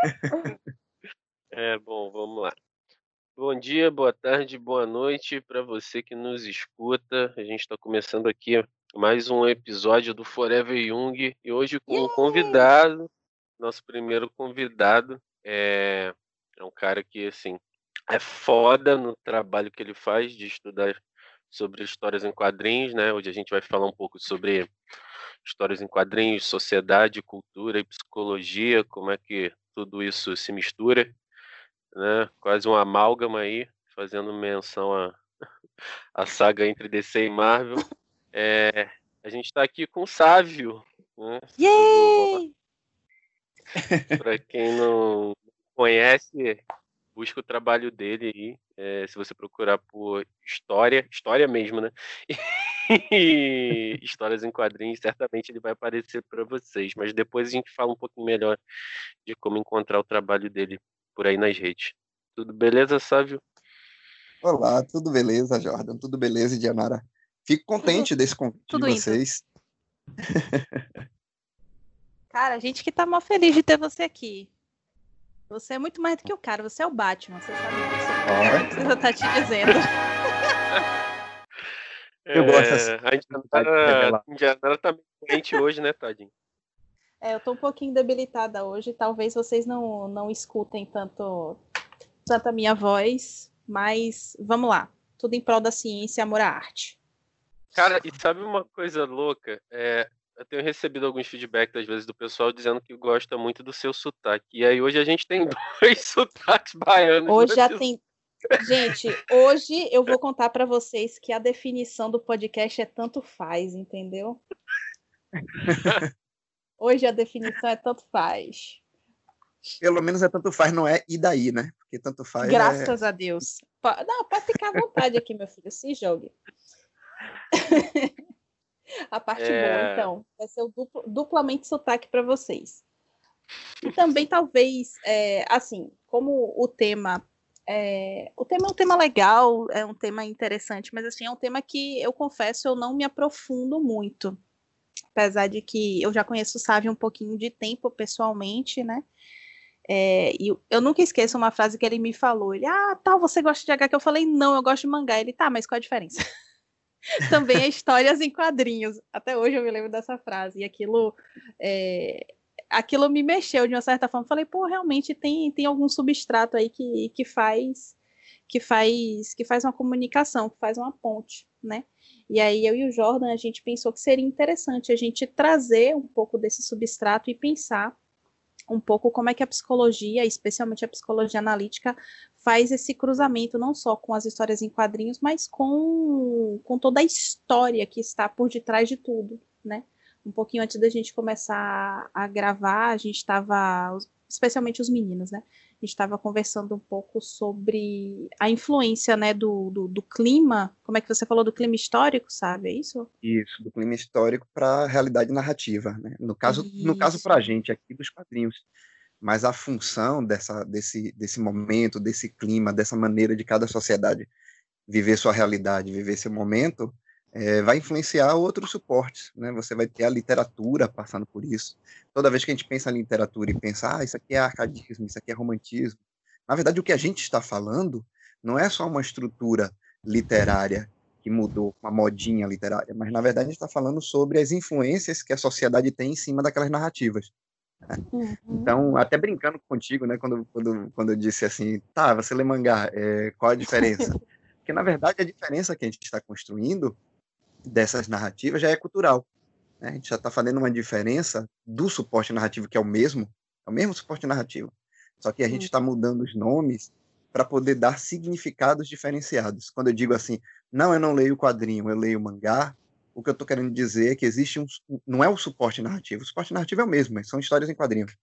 É, bom, vamos lá. Bom dia, boa tarde, boa noite para você que nos escuta. A gente está começando aqui mais um episódio do Forever Young e hoje com um convidado, nosso primeiro convidado. É, é um cara que, assim, é foda no trabalho que ele faz de estudar sobre histórias em quadrinhos, né? Hoje a gente vai falar um pouco sobre histórias em quadrinhos, sociedade, cultura e psicologia, como é que tudo isso se mistura né? Quase um amálgama aí, fazendo menção à, à saga entre DC e Marvel. É, a gente está aqui com o Sávio. Né? Para quem não conhece, busca o trabalho dele aí. É, se você procurar por história, história mesmo, né? histórias em quadrinhos, certamente ele vai aparecer para vocês. Mas depois a gente fala um pouquinho melhor de como encontrar o trabalho dele por aí nas redes. Tudo beleza, Sávio? Olá, tudo beleza, Jordan? Tudo beleza, Dianara? Fico contente desse convite tudo de vocês. Cara, a gente que tá mal feliz de ter você aqui. Você é muito mais do que o cara, você é o Batman, você sabe disso. É. Não precisa estar tá te dizendo. Eu gosto assim. A Indianara, a Indianara tá meio doente hoje, né, Tadinho? É, eu tô um pouquinho debilitada hoje. Talvez vocês não, não escutem tanto, tanto a minha voz, mas vamos lá. Tudo em prol da ciência e amor à arte. Cara, e sabe uma coisa louca? É, eu tenho recebido alguns feedbacks, às vezes, do pessoal dizendo que gosta muito do seu sotaque. E aí hoje a gente tem dois sotaques baianos. Hoje já tem. Gente, hoje eu vou contar para vocês que a definição do podcast é tanto faz, entendeu? Hoje a definição é tanto faz. Pelo menos é tanto faz, não é e daí, né? Porque tanto faz. É Graças é... a Deus. Não, pode ficar à vontade aqui, meu filho. Se jogue. a parte é... boa, então. Vai ser o duplo, duplamente sotaque para vocês. E também, talvez, é, assim, como o tema. É, o tema é um tema legal, é um tema interessante, mas assim, é um tema que eu confesso eu não me aprofundo muito apesar de que eu já conheço o Sávio um pouquinho de tempo pessoalmente, né? É, e eu nunca esqueço uma frase que ele me falou. Ele, ah, tal, você gosta de HQ? Eu falei, não, eu gosto de mangá. Ele, tá, mas qual a diferença? Também é histórias em quadrinhos. Até hoje eu me lembro dessa frase. E aquilo, é, aquilo me mexeu de uma certa forma. Falei, pô, realmente tem, tem algum substrato aí que, que faz que faz que faz uma comunicação, que faz uma ponte, né? E aí eu e o Jordan a gente pensou que seria interessante a gente trazer um pouco desse substrato e pensar um pouco como é que a psicologia, especialmente a psicologia analítica, faz esse cruzamento não só com as histórias em quadrinhos, mas com, com toda a história que está por detrás de tudo, né? Um pouquinho antes da gente começar a gravar, a gente estava, especialmente os meninos, né? a gente estava conversando um pouco sobre a influência né, do, do, do, clima, como é que você falou do clima histórico, sabe? É isso? Isso, do clima histórico para a realidade narrativa. Né? No caso, isso. no caso para a gente aqui dos quadrinhos. Mas a função dessa, desse, desse momento, desse clima, dessa maneira de cada sociedade viver sua realidade, viver seu momento, é, vai influenciar outros suportes, né? Você vai ter a literatura passando por isso. Toda vez que a gente pensa em literatura e pensa, ah, isso aqui é arcadismo, isso aqui é romantismo, na verdade o que a gente está falando não é só uma estrutura literária que mudou, uma modinha literária, mas na verdade a gente está falando sobre as influências que a sociedade tem em cima daquelas narrativas. Né? Uhum. Então, até brincando contigo, né, quando, quando, quando eu disse assim, tá, você lê mangá, é, qual a diferença? Porque na verdade a diferença que a gente está construindo dessas narrativas já é cultural. Né? A gente já está fazendo uma diferença do suporte narrativo, que é o mesmo, é o mesmo suporte narrativo, só que a gente está mudando os nomes para poder dar significados diferenciados. Quando eu digo assim, não, eu não leio quadrinho, eu leio mangá, o que eu estou querendo dizer é que existe um. Não é o suporte narrativo, o suporte narrativo é o mesmo, são histórias em quadrinhos.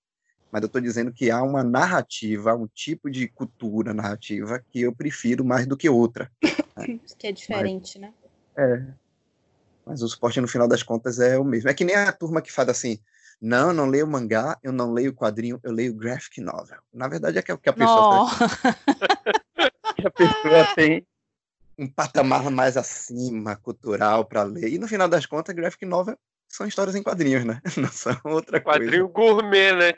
Mas eu estou dizendo que há uma narrativa, um tipo de cultura narrativa que eu prefiro mais do que outra. Né? Que é diferente, Mas, né? É, mas o suporte, no final das contas, é o mesmo. É que nem a turma que fala assim: não, eu não leio mangá, eu não leio quadrinho, eu leio graphic novel. Na verdade, é que a pessoa. que a pessoa tem um patamar mais acima, cultural, para ler. E no final das contas, graphic novel são histórias em quadrinhos, né? Não são outra Quadrinho coisa. Quadrinho gourmet, né?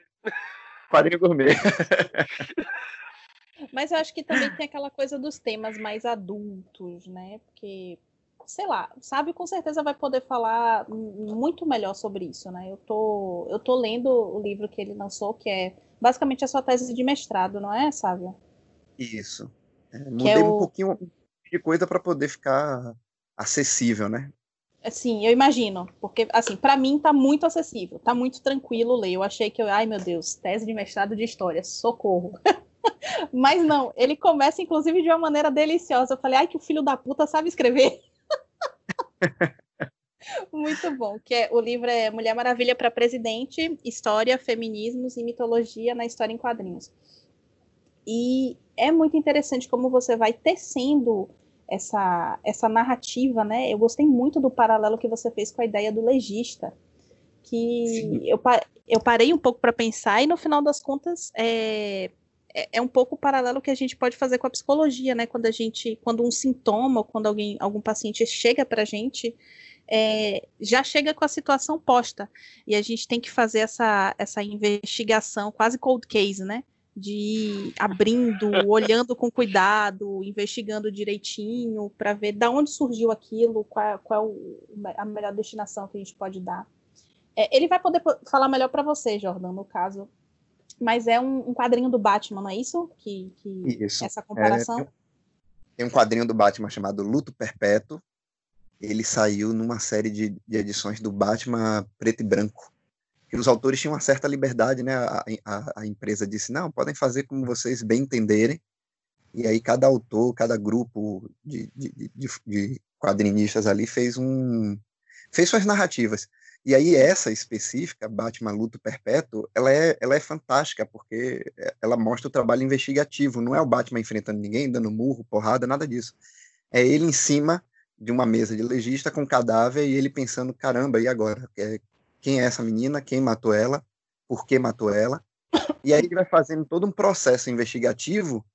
Quadrinho gourmet. Mas eu acho que também tem aquela coisa dos temas mais adultos, né? Porque, sei lá, sabe, com certeza vai poder falar muito melhor sobre isso, né? Eu tô, eu tô lendo o livro que ele lançou, que é basicamente a sua tese de mestrado, não é, Sávio? Isso. É, mudei é o... um pouquinho de coisa para poder ficar acessível, né? Sim, eu imagino, porque assim, para mim tá muito acessível, tá muito tranquilo ler. Eu achei que eu, ai meu Deus, tese de mestrado de história, socorro. Mas não, ele começa inclusive de uma maneira deliciosa. Eu falei, ai que o filho da puta sabe escrever. Muito bom, que é o livro é Mulher Maravilha para Presidente: História, Feminismos e Mitologia na História em Quadrinhos. E é muito interessante como você vai tecendo essa, essa narrativa, né? Eu gostei muito do paralelo que você fez com a ideia do legista, que eu, eu parei um pouco para pensar e no final das contas é, é, é, um pouco o paralelo que a gente pode fazer com a psicologia, né? Quando a gente, quando um sintoma, quando alguém, algum paciente chega para a gente, é, já chega com a situação posta e a gente tem que fazer essa, essa investigação quase cold case, né? de ir abrindo, olhando com cuidado, investigando direitinho para ver de onde surgiu aquilo, qual, qual é a melhor destinação que a gente pode dar. É, ele vai poder falar melhor para você, Jordan, no caso. Mas é um, um, quadrinho do Batman, não é isso? Que, que isso. Essa comparação. É, tem um quadrinho do Batman chamado Luto Perpétuo. Ele saiu numa série de, de edições do Batman preto e branco que os autores tinham uma certa liberdade, né? A, a, a, empresa disse, não, podem fazer como vocês bem entenderem. E aí cada autor, cada grupo de, de, de, de quadrinistas ali fez um fez suas narrativas. E aí essa específica, Batman Luto Perpétuo, ela é, ela é fantástica, porque ela mostra o trabalho investigativo, não é o Batman enfrentando ninguém, dando murro, porrada, nada disso. É ele em cima de uma mesa de legista com cadáver e ele pensando, caramba, e agora? É, quem é essa menina, quem matou ela, por que matou ela. E aí ele vai fazendo todo um processo investigativo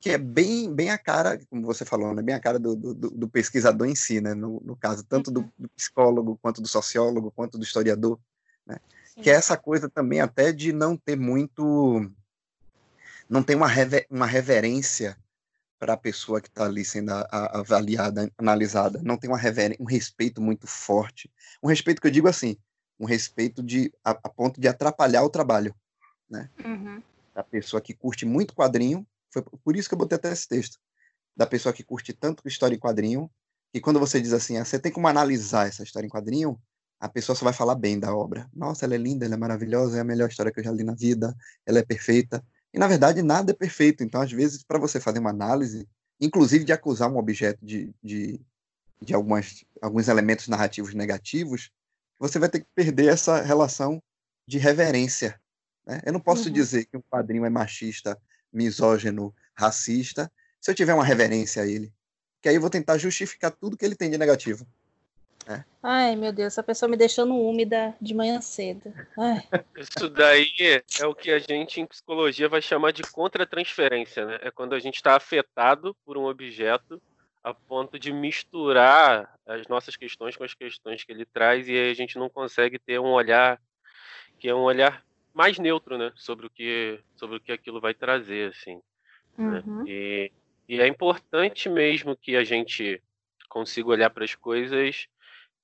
que é bem, bem a cara, como você falou, né? bem a cara do, do, do pesquisador em si, né? no, no caso, tanto do, do, psicólogo, quanto do sociólogo, quanto do historiador. Né? Que é essa coisa também até de não ter muito. não ter uma, rever, uma reverência para a pessoa que está ali sendo a, a, avaliada, analisada. Não tem uma rever, um respeito muito forte. Um respeito que eu digo assim, um respeito de a, a ponto de atrapalhar o trabalho, né? Uhum. Da pessoa que curte muito quadrinho, foi por isso que eu botei até esse texto, da pessoa que curte tanto história em quadrinho, que quando você diz assim, ah, você tem como analisar essa história em quadrinho, a pessoa só vai falar bem da obra. Nossa, ela é linda, ela é maravilhosa, é a melhor história que eu já li na vida, ela é perfeita. E na verdade nada é perfeito. Então, às vezes, para você fazer uma análise, inclusive de acusar um objeto de, de, de algumas, alguns elementos narrativos negativos, você vai ter que perder essa relação de reverência. Né? Eu não posso uhum. dizer que um quadrinho é machista, misógino, racista, se eu tiver uma reverência a ele. Que aí eu vou tentar justificar tudo que ele tem de negativo. É. Ai, meu Deus, essa pessoa me deixando úmida de manhã cedo. Ai. Isso daí é o que a gente em psicologia vai chamar de contratransferência, né? É quando a gente está afetado por um objeto a ponto de misturar as nossas questões com as questões que ele traz e aí a gente não consegue ter um olhar que é um olhar mais neutro, né, sobre o que sobre o que aquilo vai trazer, assim. Né? Uhum. Né? E, e é importante mesmo que a gente consiga olhar para as coisas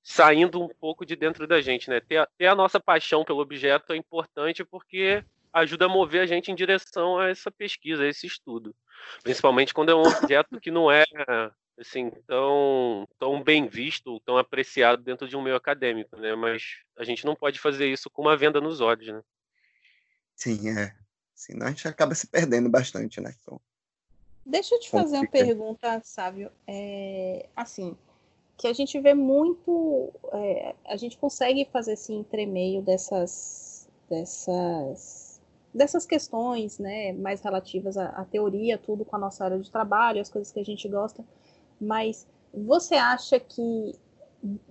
saindo um pouco de dentro da gente, né? Ter, ter a nossa paixão pelo objeto é importante porque ajuda a mover a gente em direção a essa pesquisa, a esse estudo. Principalmente quando é um objeto que não é assim tão tão bem visto, tão apreciado dentro de um meio acadêmico, né? Mas a gente não pode fazer isso com uma venda nos olhos, né? Sim, é. Senão a gente acaba se perdendo bastante, né? Então, Deixa eu te fazer uma pergunta, Sávio. É, assim, que a gente vê muito, é, a gente consegue fazer esse entremeio dessas, dessas, dessas questões, né, mais relativas à, à teoria, tudo com a nossa área de trabalho, as coisas que a gente gosta mas você acha que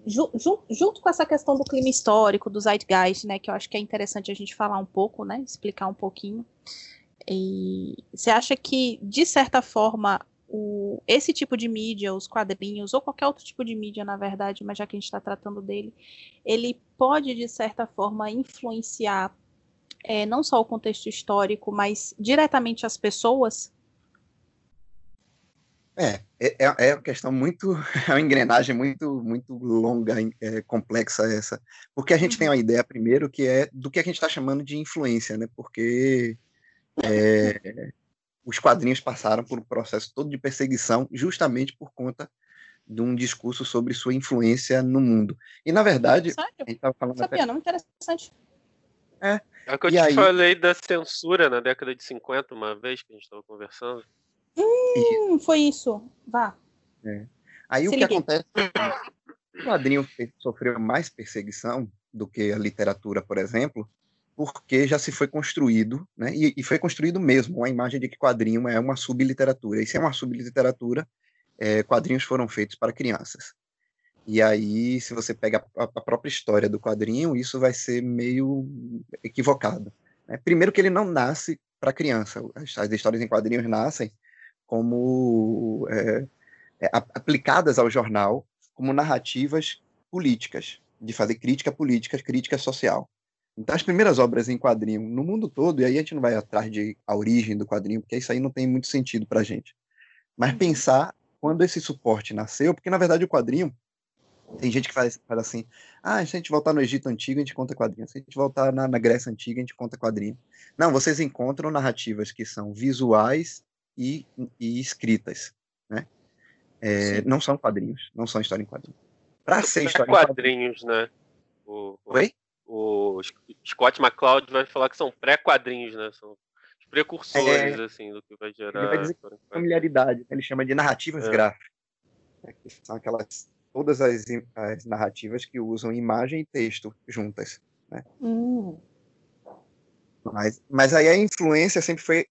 ju, ju, junto com essa questão do clima histórico, do zeitgeist, né, que eu acho que é interessante a gente falar um pouco, né, explicar um pouquinho, e você acha que de certa forma o, esse tipo de mídia, os quadrinhos ou qualquer outro tipo de mídia, na verdade, mas já que a gente está tratando dele, ele pode de certa forma influenciar é, não só o contexto histórico, mas diretamente as pessoas? É, é, é, é uma questão muito, é uma engrenagem muito, muito longa, é, complexa essa, porque a gente uhum. tem uma ideia primeiro que é do que a gente está chamando de influência, né? Porque é, os quadrinhos passaram por um processo todo de perseguição, justamente por conta de um discurso sobre sua influência no mundo. E na verdade, Sério? a gente estava falando Sabia, até... não interessante. É. É o que eu e te aí... falei da censura na década de 50, uma vez que a gente estava conversando. Hum, foi isso. Vá. É. Aí Se o que liguei. acontece o quadrinho sofreu mais perseguição do que a literatura, por exemplo, porque já se foi construído, né, e, e foi construído mesmo, a imagem de que quadrinho é uma subliteratura. E se é uma subliteratura, é, quadrinhos foram feitos para crianças. E aí, se você pega a, a própria história do quadrinho, isso vai ser meio equivocado. Né? Primeiro que ele não nasce para criança. As, as, histórias em quadrinhos nascem como é, é, aplicadas ao jornal como narrativas políticas, de fazer crítica política, crítica social. Então, as primeiras obras em quadrinho no mundo todo, e aí a gente não vai atrás de a origem do quadrinho, porque isso aí não tem muito sentido para a gente. Mas uhum. pensar quando esse suporte nasceu, porque na verdade o quadrinho, tem gente que faz, faz assim, ah, se a gente voltar no Egito Antigo, a gente conta quadrinho. Se a gente voltar na, na Grécia Antiga, a gente conta quadrinho. Não, vocês encontram narrativas que são visuais e, e escritas, né? É, não são quadrinhos, não são história em quadrinhos. Para ser história em quadrinhos, né? O, Oi? O Scott McCloud vai falar que são pré-quadrinhos, né? São os precursores, é, assim, do que vai gerar. Ele vai dizer familiaridade, ele chama de narrativas é. gráficas. Né? Que são aquelas todas as, as, narrativas que usam imagem e texto juntas. Né? Hum. Mas, mas aí a influência sempre foi,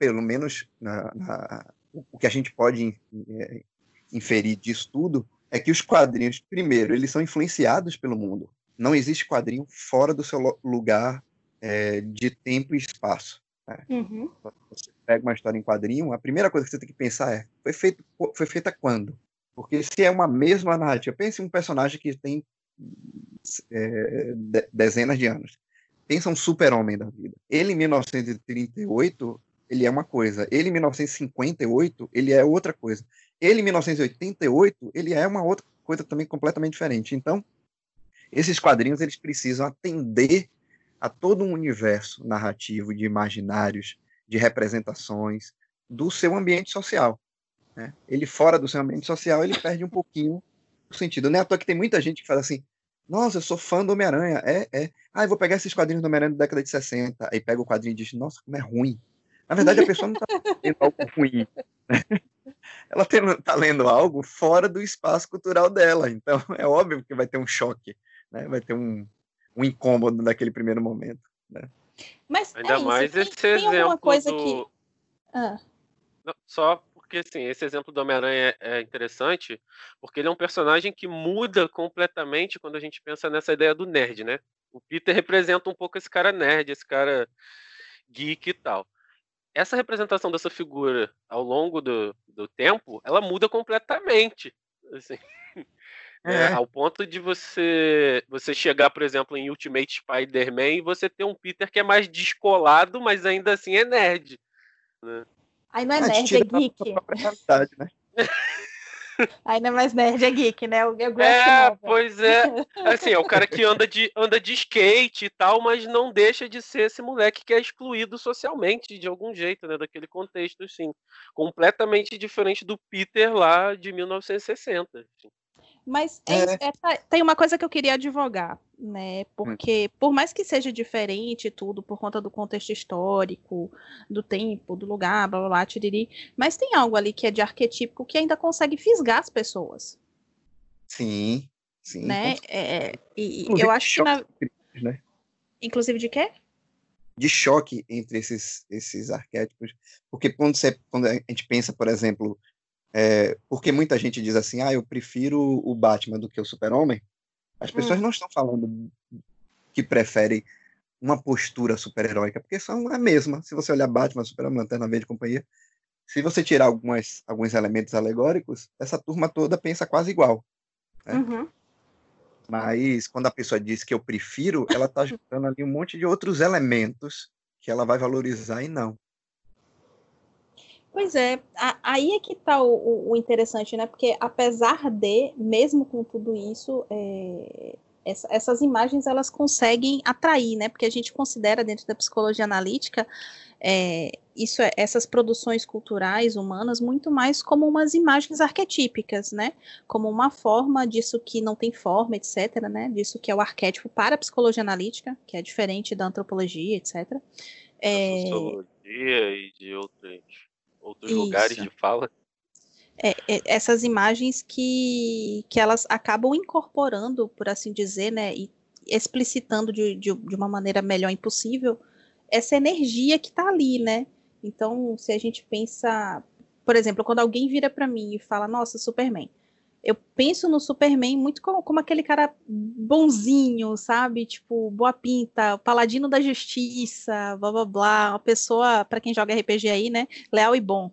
pelo menos na, na, o que a gente pode é, inferir disso tudo, é que os quadrinhos, primeiro, eles são influenciados pelo mundo. Não existe quadrinho fora do seu lugar é, de tempo e espaço. Né? Uhum. Você pega uma história em quadrinho, a primeira coisa que você tem que pensar é: foi, feito, foi feita quando? Porque se é uma mesma narrativa, pense em um personagem que tem é, de, dezenas de anos. Pensa um super-homem da vida. Ele, em 1938, ele é uma coisa. Ele, em 1958, ele é outra coisa. Ele, em 1988, ele é uma outra coisa também completamente diferente. Então, esses quadrinhos, eles precisam atender a todo um universo narrativo de imaginários, de representações do seu ambiente social. Né? Ele, fora do seu ambiente social, ele perde um pouquinho o sentido. Não é à toa que tem muita gente que fala assim, nossa, eu sou fã do Homem-Aranha. É, é. Ah, eu vou pegar esses quadrinhos do Homem-Aranha da década de 60. Aí pega o quadrinho e diz, nossa, como é ruim. Na verdade, a pessoa não está lendo algo ruim. Né? Ela está lendo algo fora do espaço cultural dela. Então, é óbvio que vai ter um choque, né? vai ter um, um incômodo naquele primeiro momento. Né? Mas Ainda é mais tem, esse tem exemplo coisa do... que... Ah. Não, só porque assim, esse exemplo do Homem-Aranha é interessante, porque ele é um personagem que muda completamente quando a gente pensa nessa ideia do nerd, né? O Peter representa um pouco esse cara nerd, esse cara geek e tal essa representação dessa figura ao longo do, do tempo, ela muda completamente. Assim, é. É, ao ponto de você você chegar, por exemplo, em Ultimate Spider-Man e você ter um Peter que é mais descolado, mas ainda assim é nerd. Né? Aí não é, é nerd, é geek. Né? Não é mais nerd, é geek, né? Eu, eu é, pois é. Assim, é o cara que anda de, anda de skate e tal, mas não deixa de ser esse moleque que é excluído socialmente de algum jeito, né? Daquele contexto, sim. Completamente diferente do Peter lá de 1960. Assim. Mas é, é. É, tá, tem uma coisa que eu queria advogar, né? Hum. Porque, por mais que seja diferente tudo, por conta do contexto histórico, do tempo, do lugar, blá blá blá, tiriri, mas tem algo ali que é de arquetípico que ainda consegue fisgar as pessoas. Sim, sim. Né? É, e eu acho que. Na... Né? Inclusive de quê? De choque entre esses, esses arquétipos. Porque quando, você, quando a gente pensa, por exemplo, é, porque muita gente diz assim, ah, eu prefiro o Batman do que o Super-Homem. As pessoas hum. não estão falando que preferem uma postura super-heróica, porque são a mesma. Se você olhar Batman, Superman, Lanterna Verde e companhia, se você tirar algumas, alguns elementos alegóricos, essa turma toda pensa quase igual. Né? Uhum. Mas quando a pessoa diz que eu prefiro, ela está juntando ali um monte de outros elementos que ela vai valorizar e não. Pois é, aí é que está o, o, interessante, né? Porque apesar de, mesmo com tudo isso, é, essa, essas imagens elas conseguem atrair, né? Porque a gente considera dentro da psicologia analítica é, isso, é, essas produções culturais humanas muito mais como umas imagens arquetípicas, né? Como uma forma disso que não tem forma, etc., né? Disso que é o arquétipo para a psicologia analítica, que é diferente da antropologia, etc. É... Sociologia e de outros, outros lugares de fala. É, é, essas imagens que, que elas acabam incorporando, por assim dizer, né, e explicitando de, de, de uma maneira melhor impossível essa energia que está ali, né? Então, se a gente pensa, por exemplo, quando alguém vira para mim e fala, nossa, Superman, eu penso no Superman muito como, como, aquele cara bonzinho, sabe? Tipo, boa pinta, paladino da justiça, blá blá blá, uma pessoa, para quem joga RPG aí, né? Leal e bom.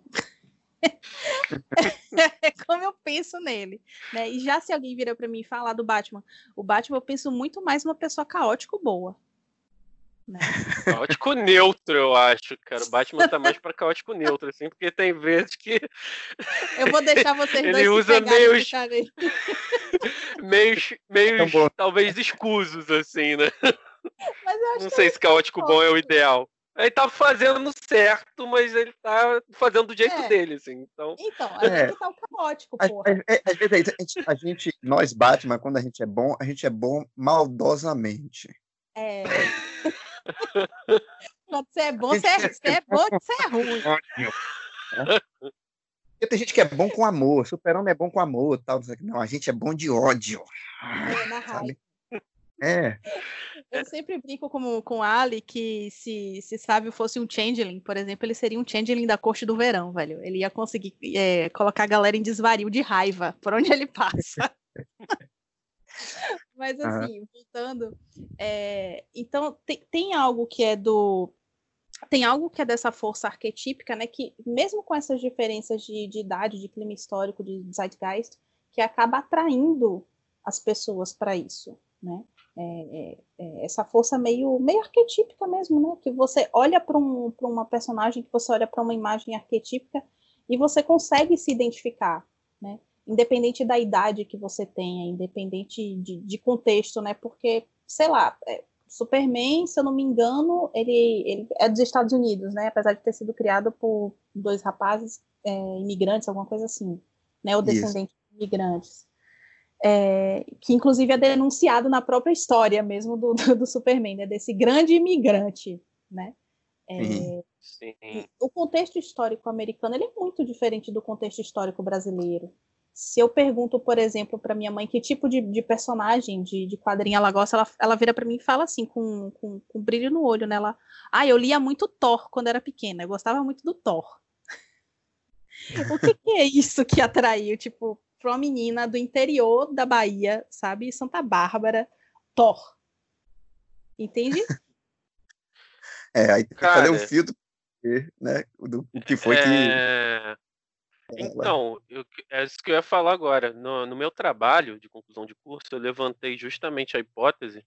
é como eu penso nele, né? E já se alguém vira para mim falar do Batman, o Batman eu penso muito mais uma pessoa caótico boa. Né? Caótico neutro, eu acho, cara. O Batman tá mais pra caótico neutro, assim, porque tem vezes que. Eu vou deixar vocês Ele dois usa meios. meios, meios talvez escusos, assim, né? Não sei se caótico bom é o ideal. Ele tá fazendo certo, mas ele tá fazendo do jeito é. dele, assim. Então, então a é. gente tá o caótico, porra. Às, vezes a gente, a gente, nós Batman, quando a gente é bom, a gente é bom maldosamente. É. Quando você é bom, você é, você é bom, você é ruim. Porque tem gente que é bom com amor, super-homem é bom com amor, tal. Não, a gente é bom de ódio. É, na raiva. É. Eu sempre brinco com, com Ali que se, se Sávio fosse um changeling, por exemplo, ele seria um changeling da corte do verão, velho. Ele ia conseguir é, colocar a galera em desvario de raiva por onde ele passa. Mas assim, uhum. voltando, é, então tem, tem algo que é do tem algo que é dessa força arquetípica, né? Que mesmo com essas diferenças de, de idade, de clima histórico, de zeitgeist, que acaba atraindo as pessoas para isso, né? É, é, é, essa força meio, meio arquetípica mesmo, né? Que você olha para um, uma personagem, que você olha para uma imagem arquetípica e você consegue se identificar, né? Independente da idade que você tenha, independente de, de contexto, né? Porque, sei lá, é, Superman, se eu não me engano, ele, ele, é dos Estados Unidos, né? Apesar de ter sido criado por dois rapazes é, imigrantes, alguma coisa assim, né? Ou descendentes de imigrantes. É, que inclusive é denunciado na própria história mesmo do, do, do Superman, né? Desse grande imigrante, né? É, Sim. O contexto histórico americano ele é muito diferente do contexto histórico brasileiro. Se eu pergunto, por exemplo, para minha mãe que tipo de, de personagem de, de quadrinho ela gosta, ela, ela vira para mim e fala assim, com, com, com brilho no olho, né? Ela, ah, eu lia muito Thor quando era pequena, eu gostava muito do Thor. o que, que, é isso que atraiu, tipo, para uma menina do interior da Bahia, sabe? Santa Bárbara, Thor. Entende? É, aí Cara, cadê o filtro, né? Do que foi é... que então, eu, é isso que eu ia falar agora. No, no meu trabalho de conclusão de curso, eu levantei justamente a hipótese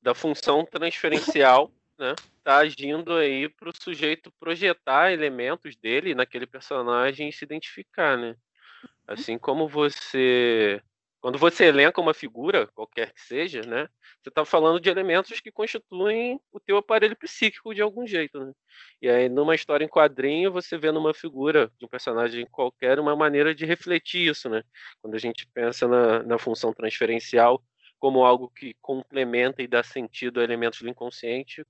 da função transferencial, né? Tá agindo aí para o sujeito projetar elementos dele naquele personagem e se identificar, né? Uhum. Assim como você quando você elenca uma figura, qualquer que seja, né, você está falando de elementos que constituem o teu aparelho psíquico de algum jeito. Né? E aí, numa história em quadrinho, você vê numa figura de um personagem qualquer uma maneira de refletir isso. Né? Quando a gente pensa na, na função transferencial como algo que complementa e dá sentido a elementos do inconsciente,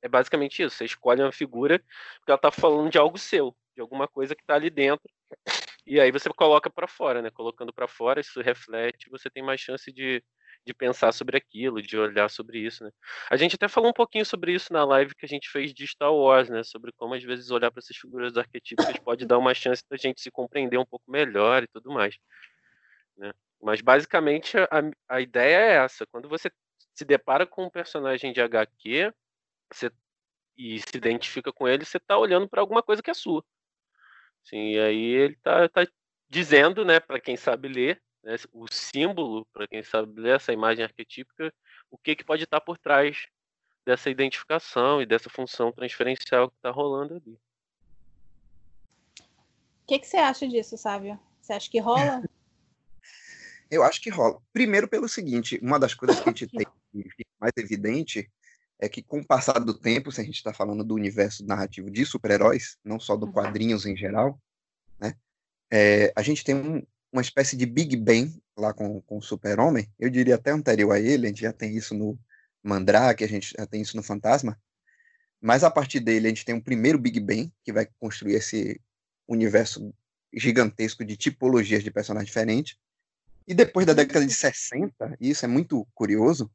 é basicamente isso. Você escolhe uma figura porque ela está falando de algo seu, de alguma coisa que está ali dentro e aí você coloca para fora, né? Colocando para fora, isso reflete, você tem mais chance de, de pensar sobre aquilo, de olhar sobre isso, né? A gente até falou um pouquinho sobre isso na live que a gente fez de Star Wars, né? Sobre como às vezes olhar para essas figuras arquetípicas pode dar uma chance da gente se compreender um pouco melhor e tudo mais, né? Mas basicamente a, a ideia é essa. Quando você se depara com um personagem de HQ, você e se identifica com ele, você está olhando para alguma coisa que é sua. Sim, e aí ele tá, tá dizendo, né, para quem sabe ler, né, o símbolo, para quem sabe ler essa imagem arquetípica, o que, que pode estar por trás dessa identificação e dessa função transferencial que está rolando ali. O que, que você acha disso, Sávio? Você acha que rola? Eu acho que rola. Primeiro, pelo seguinte: uma das coisas que a gente tem mais evidente é que, com o passar do tempo, se a gente está falando do universo narrativo de super-heróis, não só do uhum. quadrinhos em geral, né, é, a gente tem um, uma espécie de Big Bang lá com, com o Super-Homem. Eu diria até anterior a ele, a gente já tem isso no Mandrake, a gente já tem isso no Fantasma. Mas a partir dele, a gente tem um primeiro Big Bang, que vai construir esse universo gigantesco de tipologias de personagens diferentes. E depois da década de 60, e isso é muito curioso,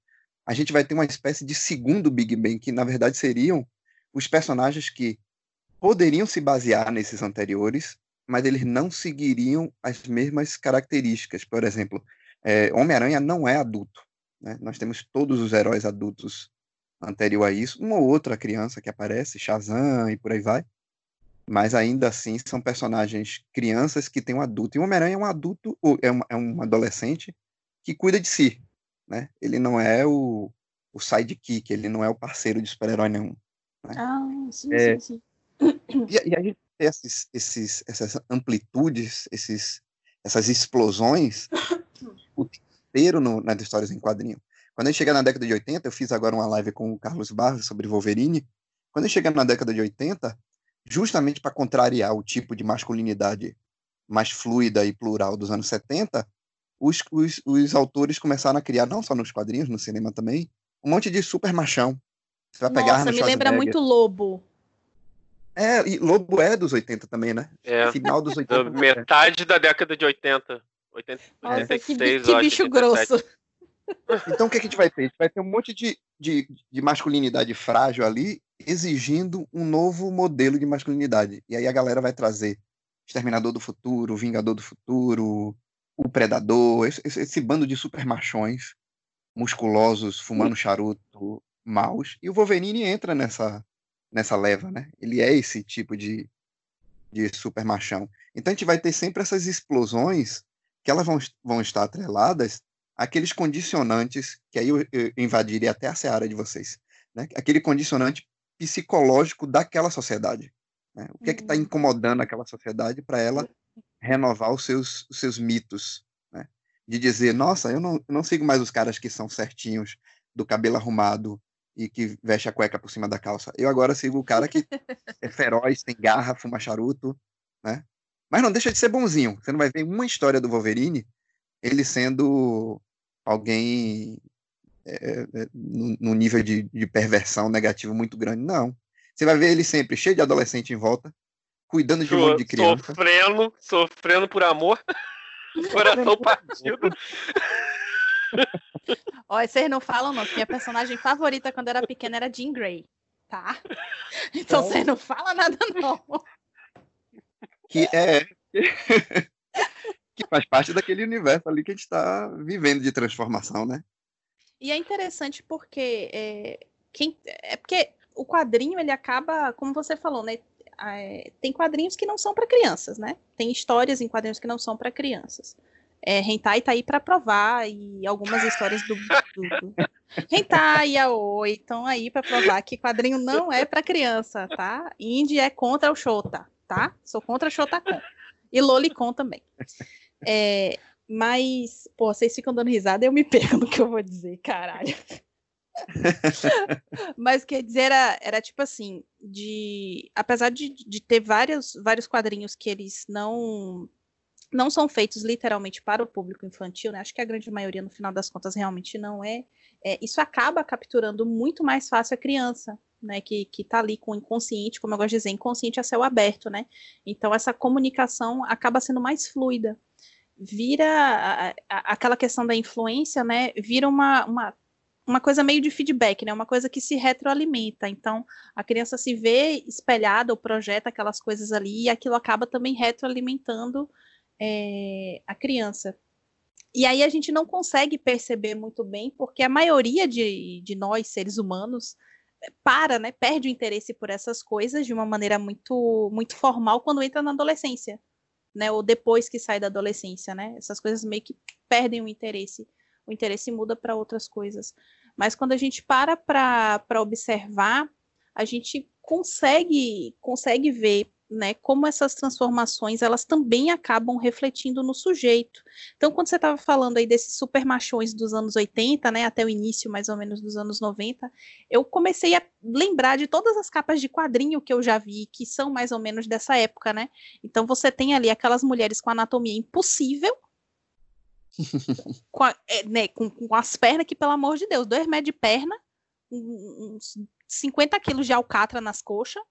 a gente vai ter uma espécie de segundo Big Bang, que na verdade seriam os personagens que poderiam se basear nesses anteriores, mas eles não seguiriam as mesmas características. Por exemplo, é, Homem-Aranha não é adulto. Né? Nós temos todos os heróis adultos anterior a isso, uma ou outra criança que aparece, Shazam e por aí vai, mas ainda assim são personagens crianças que têm um adulto. E o Homem-Aranha é um adulto, é um, é um adolescente que cuida de si, né? Ele não é o, o sidekick, ele não é o parceiro de super-herói nenhum. Né? Ah, sim, é, sim, sim. E, e, a gente tem esses, esses, essas amplitudes, esses, essas explosões o inteiro no, nas histórias em quadrinho. Quando a gente chega na década de 80, eu fiz agora uma live com o Carlos Barros sobre Wolverine. Quando a gente chega na década de 80, justamente para contrariar o tipo de masculinidade mais fluida e plural dos anos 70, os, os, os autores começaram a criar, não só nos quadrinhos, no cinema também, um monte de super machão. Você vai pegar Nossa, me lembra muito Lobo. É, e Lobo é dos 80 também, né? É. Final dos 80. Metade da década de 80. 80 Nossa, 86, que, que bicho grosso. Então o que a gente vai ter? A gente vai ter um monte de, de, de masculinidade frágil ali, exigindo um novo modelo de masculinidade. E aí a galera vai trazer Exterminador do Futuro, Vingador do Futuro, o Predador, esse, esse bando de super machões, musculosos, fumando charuto, maus. E o Wolverine entra nessa, nessa leva, né? Ele é esse tipo de, de super machão. Então a gente vai ter sempre essas explosões que elas vão, vão estar atreladas àqueles condicionantes, que aí eu, eu invadiria até a seara de vocês, né? aquele condicionante psicológico daquela sociedade. Né? O que é que está uhum. incomodando aquela sociedade para ela renovar os seus, os seus mitos? Né? De dizer, nossa, eu não, eu não sigo mais os caras que são certinhos, do cabelo arrumado e que veste a cueca por cima da calça. Eu agora sigo o cara que é feroz, tem garra, fuma charuto, né? Mas não deixa de ser bonzinho. Você não vai ver uma história do Wolverine ele sendo alguém é, é, no, nível de, de, perversão negativo muito grande. Não. Você vai ver ele sempre cheio de adolescente em volta, cuidando de um monte de criança. Sofrendo, sofrendo por amor. Coração partido. Olha, vocês não falam não, minha personagem favorita quando era pequena era Jean Grey, tá? Então vocês não falam nada não. Que é que faz parte daquele universo ali que a gente está vivendo de transformação, né? E é interessante porque é, quem, é porque o quadrinho ele acaba, como você falou, né? É, tem quadrinhos que não são para crianças, né? Tem histórias em quadrinhos que não são para crianças. É, Hentai tá aí para provar e algumas histórias do, do, do... Hentai e Aoi estão aí para provar que quadrinho não é para criança, tá? Indie é contra o Shota, tá? Sou contra o Shotacon. E Lolicon também. É, mas, pô, vocês ficam dando risada e eu me perco no que eu vou dizer, caralho. Mas quer dizer, era, era tipo assim, de. Apesar de, de ter vários, vários quadrinhos que eles não não são feitos literalmente para o público infantil, né? Acho que a grande maioria, no final das contas, realmente não é. é isso acaba capturando muito mais fácil a criança, né? Que, que tá ali com o inconsciente, como eu gosto de dizer, inconsciente a céu aberto, né? Então essa comunicação acaba sendo mais fluida vira a, a, aquela questão da influência, né? Vira uma, uma, uma coisa meio de feedback, né? Uma coisa que se retroalimenta. Então, a criança se vê espelhada ou projeta aquelas coisas ali e aquilo acaba também retroalimentando é, a criança. E aí a gente não consegue perceber muito bem, porque a maioria de, de nós, seres humanos, para, né? Perde o interesse por essas coisas de uma maneira muito, muito formal quando entra na adolescência né? Ou depois que sai da adolescência, né? Essas coisas meio que perdem o interesse, o interesse muda para outras coisas. Mas quando a gente para para observar, a gente consegue consegue ver né, como essas transformações elas também acabam refletindo no sujeito. Então, quando você estava falando aí desses super machões dos anos 80, né, até o início mais ou menos dos anos 90, eu comecei a lembrar de todas as capas de quadrinho que eu já vi, que são mais ou menos dessa época, né? Então, você tem ali aquelas mulheres com anatomia impossível, com, a, é, né, com, com, as pernas que, pelo amor de Deus, dois metros de perna, uns 50 quilos de alcatra nas coxas,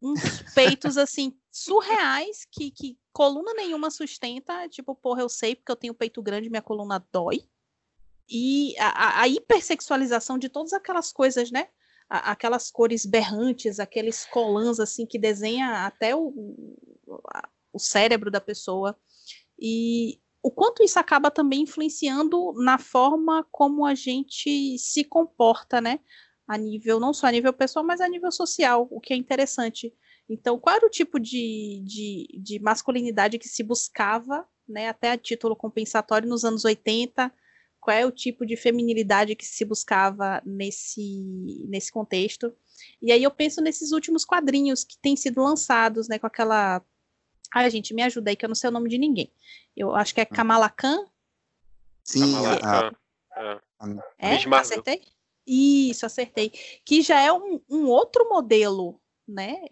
uns peitos assim surreais que, que coluna nenhuma sustenta. Tipo, porra, eu sei porque eu tenho peito grande, minha coluna dói. E a, a hipersexualização de todas aquelas coisas, né? aquelas cores berrantes, aqueles colãs assim que desenha até o, o cérebro da pessoa. E o quanto isso acaba também influenciando na forma como a gente se comporta, né? a nível, não só a nível pessoal, mas a nível social, o que é interessante. Então, qual era o tipo de, de, de masculinidade que se buscava, né, até a título compensatório nos anos 80? Qual é o tipo de feminilidade que se buscava nesse, nesse contexto? E aí eu penso nesses últimos quadrinhos que têm sido lançados, né, com aquela... Ai, gente, me ajuda aí, que eu não sei o nome de ninguém. Eu acho que é hum. Kamala Khan. Sim, Kamala Khan. É, é? acertei? Isso, acertei. Que já é um, um outro modelo, né?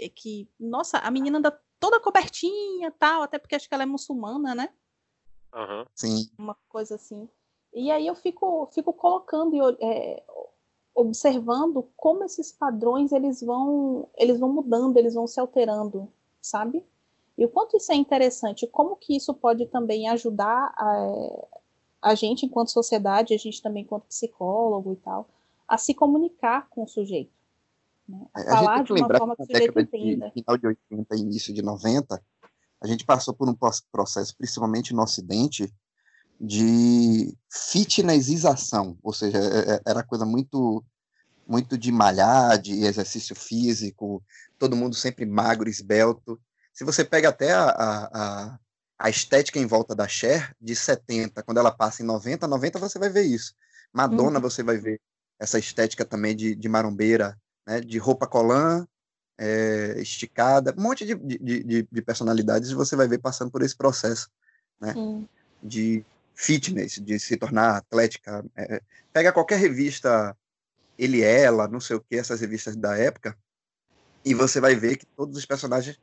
É que, nossa, a menina anda toda cobertinha tal, até porque acho que ela é muçulmana, né? Uhum. Sim. Uma coisa assim. E aí eu fico, fico colocando e é, observando como esses padrões eles vão, eles vão mudando, eles vão se alterando, sabe? E o quanto isso é interessante, como que isso pode também ajudar a, a gente, enquanto sociedade, a gente também, enquanto psicólogo e tal, a se comunicar com o sujeito. Né? A, a falar de uma forma que o sujeito entenda. De, final de 80 início de 90, a gente passou por um processo, principalmente no Ocidente, de fitnessização, ou seja, é, é, era coisa muito muito de malhar, de exercício físico, todo mundo sempre magro, esbelto. Se você pega até a, a, a estética em volta da Cher, de 70, quando ela passa em 90, 90 você vai ver isso. Madonna, uhum. você vai ver essa estética também de, de marombeira, né, de roupa colã, é, esticada, um monte de, de, de, de, personalidades você vai ver passando por esse processo né, de fitness, de se tornar atlética. É, pega qualquer revista, ele, ela, não sei o que, essas revistas da época, e você vai ver que todos os personagens,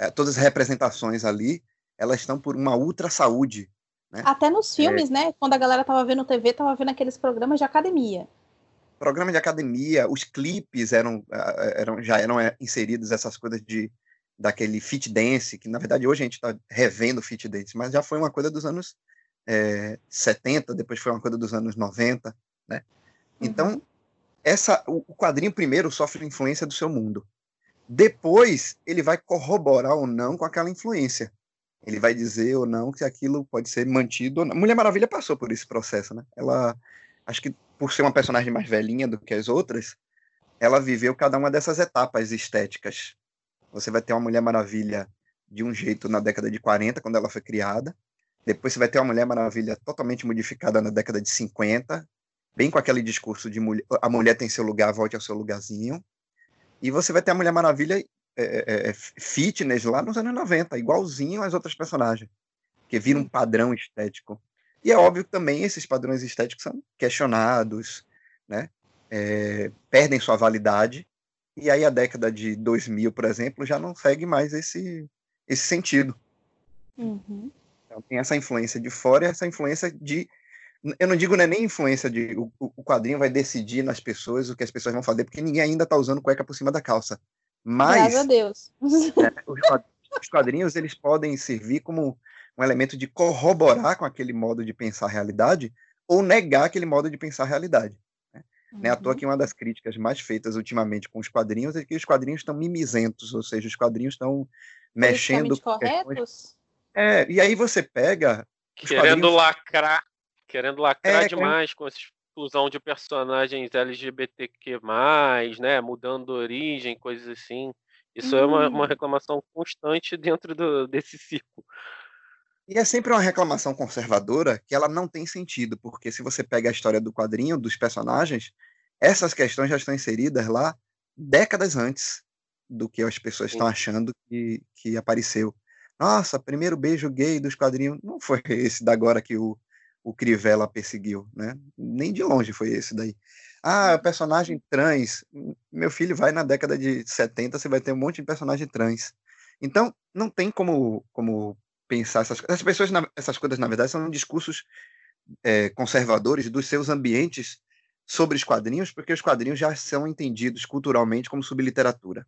é, todas as representações ali, elas estão por uma ultra saúde. Né? Até nos filmes, é... né? Quando a galera tava vendo TV, tava vendo aqueles programas de academia. Programa de academia, os clipes eram, eram já eram é, inseridos essas coisas de daquele fit dance, que na verdade hoje a gente está revendo fit dance, mas já foi uma coisa dos anos é, 70, depois foi uma coisa dos anos 90, né? Então, uhum. essa, o quadrinho primeiro sofre influência do seu mundo. Depois, ele vai corroborar ou não com aquela influência ele vai dizer ou não que aquilo pode ser mantido. Mulher Maravilha passou por esse processo, né? Ela, acho que por ser uma personagem mais velhinha do que as outras, ela viveu cada uma dessas etapas estéticas. Você vai ter uma Mulher Maravilha de um jeito na década de 40, quando ela foi criada. Depois você vai ter uma Mulher Maravilha totalmente modificada na década de 50, bem com aquele discurso de mulher, a mulher tem seu lugar, volte ao seu lugarzinho. E você vai ter a Mulher Maravilha é, é, é, fitness lá nos anos 90, igualzinho às outras personagens, que vira um padrão estético. E é óbvio que também esses padrões estéticos são questionados, né? É, perdem sua validade, e aí a década de 2000, por exemplo, já não segue mais esse, esse sentido. Uhum. Então tem essa influência de fora e essa influência de eu não digo né, nem influência de o, o quadrinho vai decidir nas pessoas o que as pessoas vão fazer, porque ninguém ainda está usando cueca por cima da calça. Mas, Graças a Deus. É, os quadrinhos eles podem servir como um elemento de corroborar com aquele modo de pensar a realidade ou negar aquele modo de pensar a realidade. Né? Uhum. Né, à toa que uma das críticas mais feitas ultimamente com os quadrinhos é que os quadrinhos estão mimizentos, ou seja, os quadrinhos estão mexendo. corretos? É, e aí você pega. Querendo quadrinhos... lacrar, querendo lacrar é, demais com esses inclusão de personagens LGBTQ+, né, mudando origem, coisas assim. Isso hum. é uma, uma, hum. reclamação constante dentro do, desse ciclo. E é sempre uma reclamação conservadora que ela não tem sentido, porque se você pega a história do quadrinho, dos personagens, essas questões já estão inseridas lá décadas antes do que as pessoas Sim. estão achando que, que apareceu. Nossa, primeiro beijo gay dos quadrinhos. Não foi esse da agora que o, o Crivella perseguiu, né? Nem de longe foi esse daí. Ah, personagem trans. Meu filho vai na década de 70, você vai ter um monte de personagem trans. Então, não tem como, como pensar essas coisas. Essas pessoas, essas coisas, na verdade, são discursos é, conservadores dos seus ambientes sobre os quadrinhos, porque os quadrinhos já são entendidos culturalmente como subliteratura.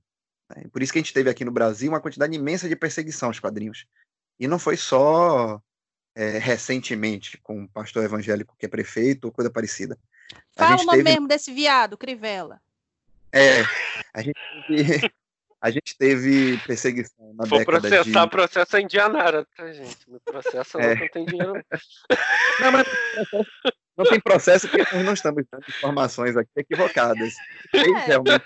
Né? Por isso que a gente teve aqui no Brasil uma quantidade imensa de perseguição aos quadrinhos. E não foi só é, recentemente com um pastor evangélico que é prefeito ou coisa parecida. Fala o nome teve... mesmo desse viado, Crivella. É, a gente teve, a gente teve perseguição na Vou década processar, de... processo a Indianara, tá, gente? No processo é. não tem dinheiro. Não, mas não tem processo porque nós não estamos dando informações aqui equivocadas. É. Realmente...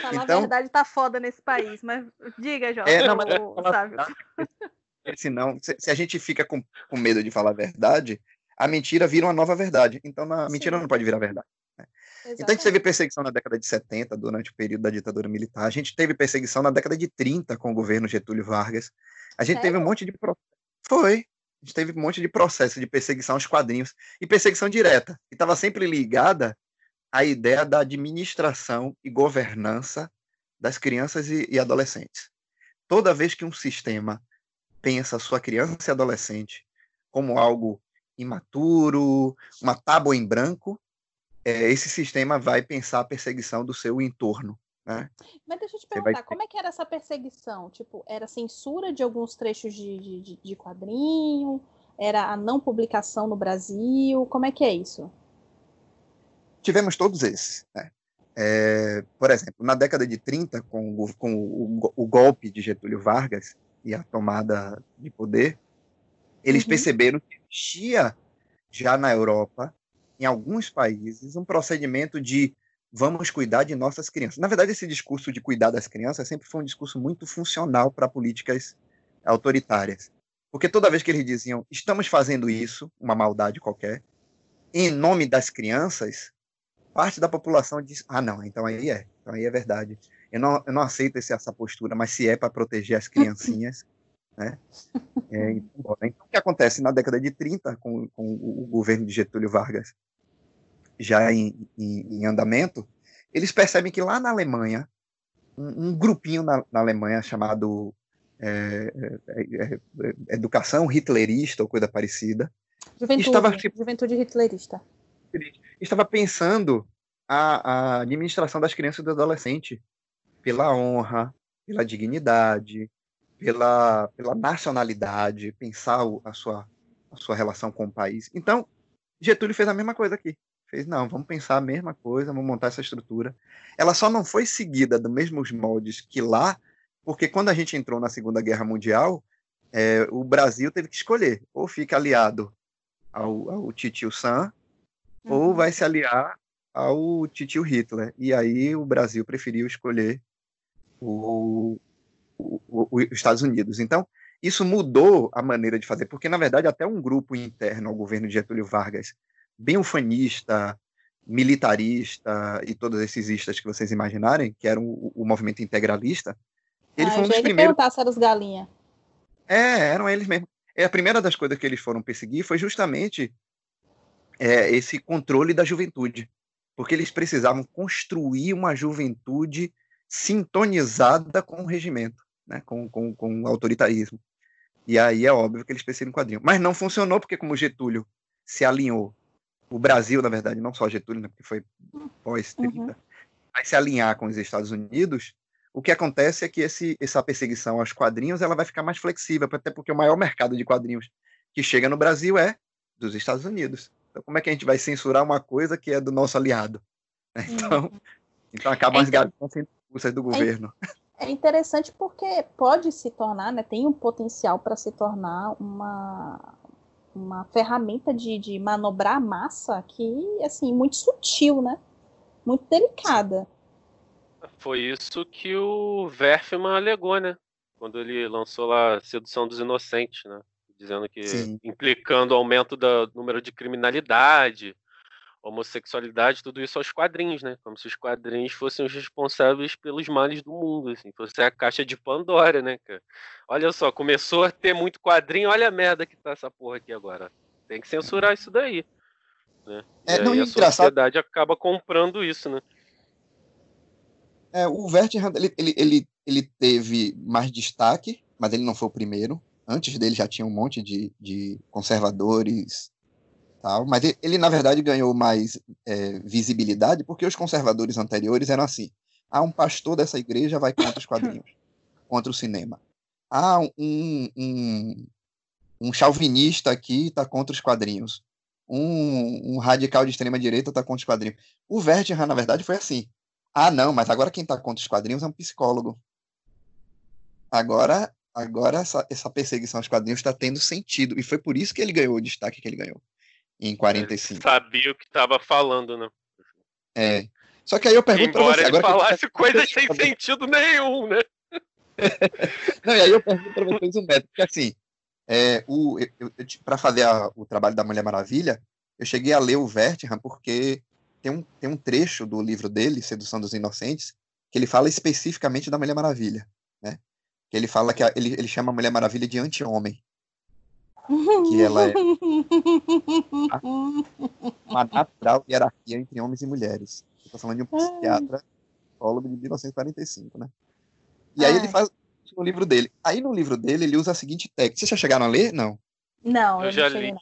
Falar então, a verdade tá foda nesse país, mas diga, Jorge. É, não, mas é senão, se, se, a gente fica com, com medo de falar a verdade, a mentira vira uma nova verdade. Então a Sim. mentira não pode virar verdade. Né? Então a gente teve perseguição na década de 70, durante o período da ditadura militar. A gente teve perseguição na década de 30 com o governo Getúlio Vargas. A gente Sério? teve um monte de. Foi. A gente teve um monte de processo de perseguição aos quadrinhos e perseguição direta, que estava sempre ligada à ideia da administração e governança das crianças e, e adolescentes. Toda vez que um sistema pensa a sua criança e adolescente como algo imaturo, uma tábua em branco, é, esse sistema vai pensar a perseguição do seu entorno. Né? Mas deixa eu te perguntar, vai... como é que era essa perseguição? Tipo, era censura de alguns trechos de, de, de quadrinho? Era a não publicação no Brasil? Como é que é isso? Tivemos todos esses. Né? É, por exemplo, na década de 30, com, o, com o, o, golpe de Getúlio Vargas, e a tomada de poder, eles uhum. perceberam que existia já na Europa, em alguns países, um procedimento de vamos cuidar de nossas crianças. Na verdade, esse discurso de cuidar das crianças sempre foi um discurso muito funcional para políticas autoritárias. Porque toda vez que eles diziam estamos fazendo isso, uma maldade qualquer, em nome das crianças, parte da população diz: ah, não, então aí é, então aí é verdade. Eu não, eu não aceito esse, essa postura, mas se é para proteger as criancinhas, né? É, então, o que acontece na década de 30, com, com o governo de Getúlio Vargas já em, em, em andamento, eles percebem que lá na Alemanha, um, um grupinho na, na, Alemanha chamado é, é, é, é Educação Hitlerista ou coisa parecida, Juventude, estava, juventude hitlerista. Estava pensando a, a administração das crianças e do adolescente pela honra, pela dignidade, pela, pela nacionalidade, pensar a sua, a sua relação com o país. Então, Getúlio fez a mesma coisa aqui. Fez, não, vamos pensar a mesma coisa, vamos montar essa estrutura. Ela só não foi seguida dos mesmos moldes que lá, porque quando a gente entrou na Segunda Guerra Mundial, é, o Brasil teve que escolher, ou fica aliado ao, ao Titio Sam, uhum. ou vai se aliar ao Titio Hitler. E aí o Brasil preferiu escolher o, o, o, os Estados Unidos. Então, isso mudou a maneira de fazer, porque, na verdade, até um grupo interno ao governo de Getúlio Vargas, bem ufanista, militarista e todos esses istas que vocês imaginarem, que eram o, o movimento integralista, ele ah, foi um dos primeiros... os galinha. É, eram eles mesmos. É, a primeira das coisas que eles foram perseguir foi justamente é, esse controle da juventude, porque eles precisavam construir uma juventude sintonizada com o regimento, né, com, com, com o autoritarismo. E aí é óbvio que eles precisam em quadrinho. Mas não funcionou porque, como Getúlio se alinhou, o Brasil, na verdade, não só Getúlio, né, porque foi pós-30, uhum. vai se alinhar com os Estados Unidos, o que acontece é que esse, essa perseguição aos quadrinhos ela vai ficar mais flexível, até porque o maior mercado de quadrinhos que chega no Brasil é dos Estados Unidos. Então, como é que a gente vai censurar uma coisa que é do nosso aliado? Então, uhum. então acabam as garotas sendo expulsas do governo. É, é interessante porque pode se tornar, né, tem um potencial para se tornar uma, uma ferramenta de, de manobrar a massa que, assim, muito sutil, né? Muito delicada. foi isso que o Verfman alegou, né? Quando ele lançou lá Sedução dos Inocentes, né? Dizendo que Sim. implicando o aumento do número de criminalidade, homossexualidade, tudo isso aos quadrinhos, né? Como se os quadrinhos fossem os responsáveis pelos males do mundo, assim, fosse a caixa de Pandora, né, cara? Olha só, começou a ter muito quadrinho, olha a merda que tá essa porra aqui agora. Tem que censurar isso daí. Né? É, e não, a engraçado... sociedade acaba comprando isso, né? É, o Vertihan, ele, ele, ele, ele teve mais destaque, mas ele não foi o primeiro. Antes dele já tinha um monte de, de conservadores tal, mas ele, ele, na verdade ganhou mais é, visibilidade porque os conservadores anteriores eram assim: ah, um pastor dessa igreja vai contra os quadrinhos, contra o cinema. Ah, um, um, um chauvinista aqui está contra os quadrinhos. Um, um, radical de extrema direita está contra os quadrinhos. O Vertihan, na verdade, foi assim. Ah, não, mas agora quem está contra os quadrinhos é um psicólogo. Agora, agora essa, essa perseguição aos quadrinhos está tendo sentido. E foi por isso que ele ganhou o destaque que ele ganhou em 45. Ele sabia o que estava falando, né? É. Só que aí eu pergunto para você. Ele agora falasse que... coisas sem sentido nenhum, né? Não, e aí eu pergunto para vocês um método, porque assim, é, para fazer a, o trabalho da Mulher Maravilha, eu cheguei a ler o Vertihan porque tem um, tem um trecho do livro dele, Sedução dos Inocentes, que ele fala especificamente da Mulher Maravilha, né? Que ele fala que a, ele, ele chama a Mulher Maravilha de anti-homem. Que ela é uma natural hierarquia entre homens e mulheres. Estou falando de um psiquiatra, psicólogo de 1945, né? E aí ele faz no livro dele. Aí no livro dele ele usa a seguinte técnica. Vocês já chegaram a ler? Não. Não, eu, eu já li.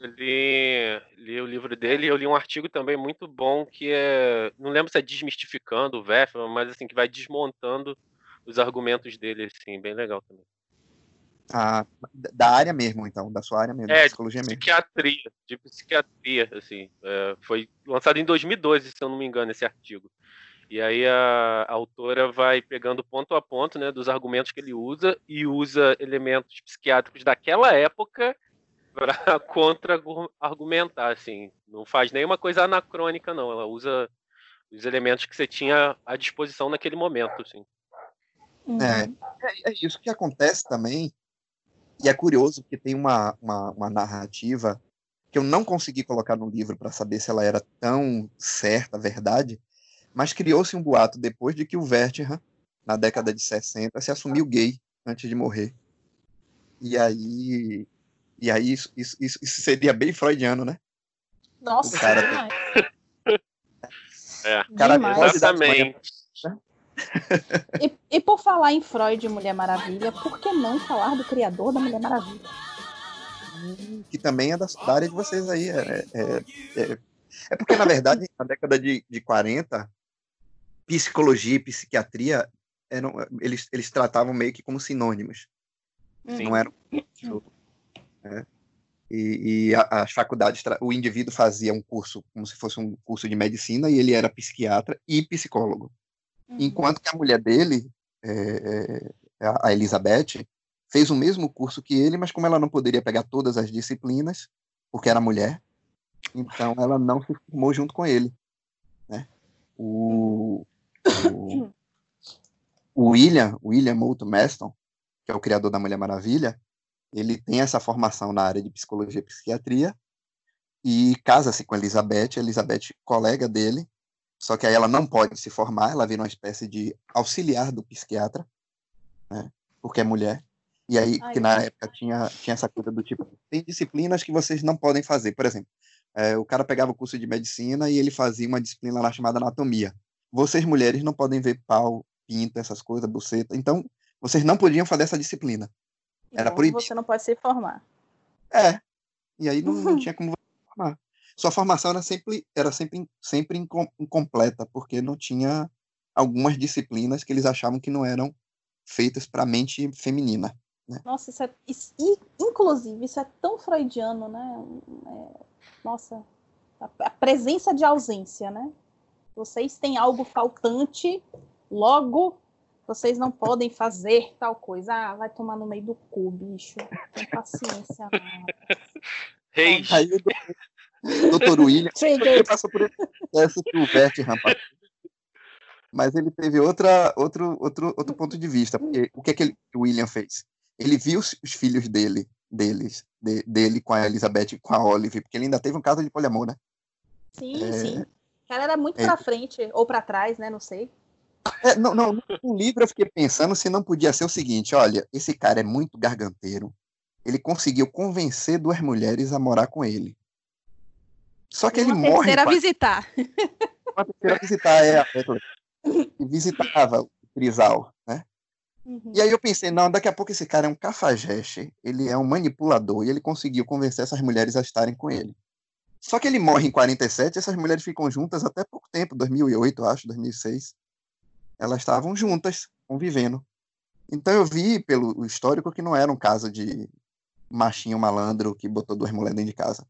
li, li o livro dele e eu li um artigo também muito bom que é. Não lembro se é desmistificando o Verfman, mas assim, que vai desmontando os argumentos dele, assim, bem legal também. Ah, da área mesmo, então, da sua área mesmo, é, psicologia mesmo. Psiquiatria, de psiquiatria, assim. É, foi lançado em 2012, se eu não me engano, esse artigo. E aí a, a, autora vai pegando ponto a ponto, né, dos argumentos que ele usa e usa elementos psiquiátricos daquela época para contra-argumentar, assim. Não faz nenhuma coisa anacrônica, não. Ela usa os elementos que você tinha à disposição naquele momento, assim. É, é, é isso que acontece também. E é curioso que tem uma, uma, uma narrativa que eu não consegui colocar no livro para saber se ela era tão certa, verdade, mas criou-se um boato depois de que o Vertihan, na década de 60, se assumiu gay antes de morrer. E aí, e aí isso, isso, isso, seria bem freudiano, né? Nossa, o cara tem... é, cara exatamente. E, e, por falar em Freud e Mulher Maravilha, por que não falar do criador da Mulher Maravilha? Que também é da, da área de vocês aí. É, é, é, é, porque, na verdade, na década de, de 40, psicologia e psiquiatria eram, eles, eles tratavam meio que como sinônimos. Sim. Não eram. Né? E, e as faculdades, o indivíduo fazia um curso como se fosse um curso de medicina e ele era psiquiatra e psicólogo. Uhum. Enquanto que a mulher dele, é, é, a Elizabeth, fez o mesmo curso que ele, mas como ela não poderia pegar todas as disciplinas, porque era mulher, então ela não se formou junto com ele. Né? O, o, o William, William Moulton Maston, que é o criador da Mulher Maravilha, ele tem essa formação na área de psicologia e psiquiatria e casa-se com Elizabeth, Elizabeth colega dele, só que aí ela não pode se formar, ela vira uma espécie de auxiliar do psiquiatra, né, porque é mulher. E aí, Ai, que na época tinha, tinha essa coisa do tipo, tem disciplinas que vocês não podem fazer. Por exemplo, é, o cara pegava o curso de medicina e ele fazia uma disciplina lá chamada anatomia vocês mulheres não podem ver pau, pinto, essas coisas, buceta. Então, vocês não podiam fazer essa disciplina. Era então, proibido. Você não pode se formar. É. E aí não, não tinha como você formar. Sua formação era sempre, era sempre, sempre incompleta, porque não tinha algumas disciplinas que eles achavam que não eram feitas para a mente feminina. Né? Nossa, isso é, isso, inclusive, isso é tão freudiano, né? É, nossa, a, a presença de ausência, né? Vocês têm algo faltante, logo vocês não podem fazer tal coisa. Ah, vai tomar no meio do cu, bicho. Tem paciência. Reis. Aí o doutor William passou por esse processo que o Vert, rapaz. Mas ele teve outra, outro, outro, outro ponto de vista. Porque o que é que ele, o William fez? Ele viu os, os filhos dele, deles, de, dele com a Elizabeth e com a Olive, porque ele ainda teve um caso de poliamor, né? Sim, é, sim. O cara era muito é, pra frente, ou para trás, né? Não sei. É, não, não, no livro eu fiquei pensando se não podia ser o seguinte: olha, esse cara é muito garganteiro. Ele conseguiu convencer duas mulheres a morar com ele. Só que uma ele morre. Terceira a visitar. Uma terceira a visitar, é. E visitava o Trisal, né? Uhum. E aí eu pensei, não, daqui a pouco esse cara é um cafajeste, ele é um manipulador, e ele conseguiu convencer essas mulheres a estarem com ele. Só que ele morre em 47 e essas mulheres ficam juntas até pouco tempo, 2008, acho, 2006 elas estavam juntas, convivendo. Então eu vi pelo histórico que não era um caso de machinho malandro que botou duas mulheres dentro de casa.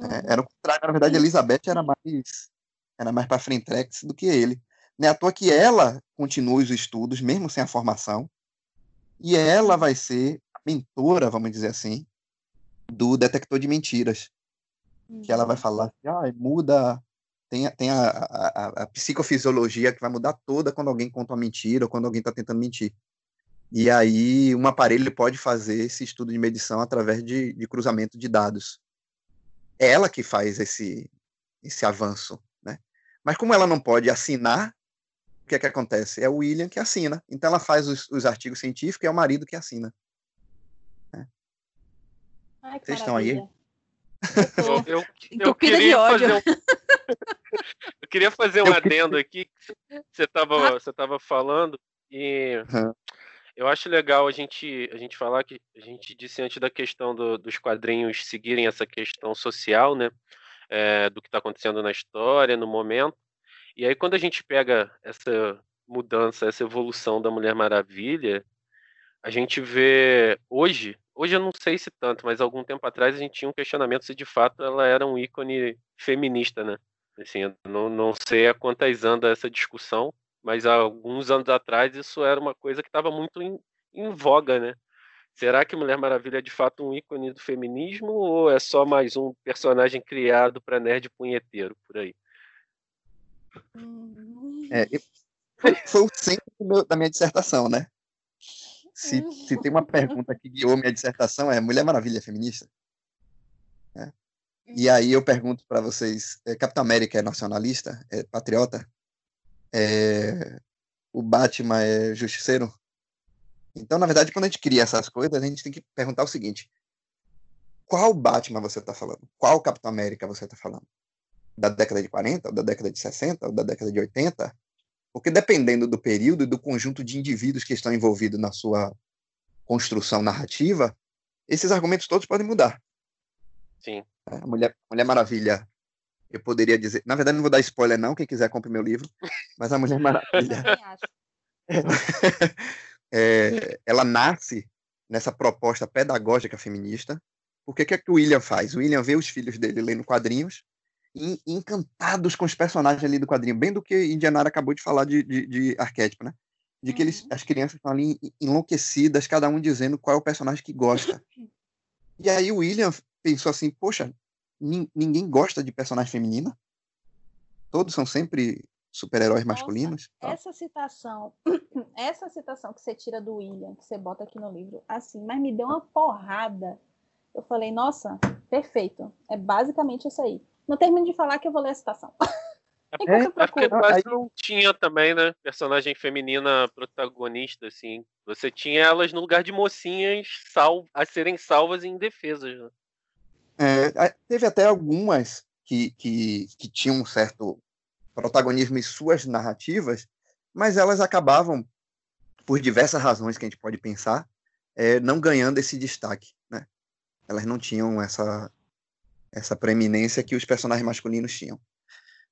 É, uhum. era o contrário, na verdade, a Elizabeth era mais era mais para Frentex do que ele. Não é à toa que ela continua os estudos, mesmo sem a formação, e ela vai ser a mentora, vamos dizer assim, do detector de mentiras. Que ela vai uhum. falar assim, ah, muda tem, tem a, a, a, psicofisiologia que vai mudar toda quando alguém conta uma mentira ou quando alguém está tentando mentir. E aí, um aparelho pode fazer esse estudo de medição através de, de cruzamento de dados. É ela que faz esse, esse avanço. Né? Mas como ela não pode assinar, o que é que acontece? É o William que assina. Então ela faz os, os artigos científicos e é o marido que assina. Né? Ai, Vocês estão aí? Eu, eu, eu queria fazer um, eu queria fazer um adendo aqui. Você estava você tava falando e eu acho legal a gente a gente falar que a gente disse antes da questão do, dos quadrinhos seguirem essa questão social, né? É, do que está acontecendo na história, no momento. E aí quando a gente pega essa mudança, essa evolução da Mulher Maravilha, a gente vê hoje Hoje eu não sei se tanto, mas algum tempo atrás a gente tinha um questionamento se de fato ela era um ícone feminista, né? Assim, não, não sei há quantas anda essa discussão, mas há alguns anos atrás isso era uma coisa que estava muito em, em voga, né? Será que Mulher Maravilha é de fato um ícone do feminismo ou é só mais um personagem criado para nerd punheteiro por aí? É, foi o centro da minha dissertação, né? se, se tem uma pergunta que guiou minha dissertação é Mulher Maravilha é feminista? É. E aí eu pergunto para vocês, é, Capitão América é nacionalista? É patriota? É, o Batman é justiceiro? Então, na verdade, quando a gente cria essas coisas, a gente tem que perguntar o seguinte: qual Batman você está falando? Qual Capitão América você está falando? Da década de 40, ou da década de 60, ou da década de 80? Porque dependendo do período e do conjunto de indivíduos que estão envolvidos na sua construção narrativa, esses argumentos todos podem mudar. Sim. É, a Mulher, Mulher Maravilha, eu poderia dizer. Na verdade, não vou dar spoiler, não. Quem quiser, compre meu livro. Mas a Mulher Maravilha. é, ela nasce nessa proposta pedagógica feminista. Porque o que é que o William faz? O William vê os filhos dele lendo quadrinhos encantados com os personagens ali do quadrinho, bem do que Indianara acabou de falar de, de, de arquétipo, né? De que eles, uhum. as crianças estão ali enlouquecidas, cada um dizendo qual é o personagem que gosta. E aí o William pensou assim, poxa, ninguém gosta de personagem feminina? Todos são sempre super-heróis masculinos? Essa citação, essa citação que você tira do William, que você bota aqui no livro, assim, mas me deu uma porrada. Eu falei, nossa, perfeito. É basicamente isso aí. Não termino de falar que eu vou ler a citação. É, é porque quase não tinha também, né? Personagem feminina protagonista, assim. Você tinha elas no lugar de mocinhas sal a serem salvas e indefesas. Né? É, teve até algumas que, que, que tinham um certo protagonismo em suas narrativas, mas elas acabavam, por diversas razões que a gente pode pensar, é, não ganhando esse destaque. Né? Elas não tinham essa, essa preeminência que os personagens masculinos tinham.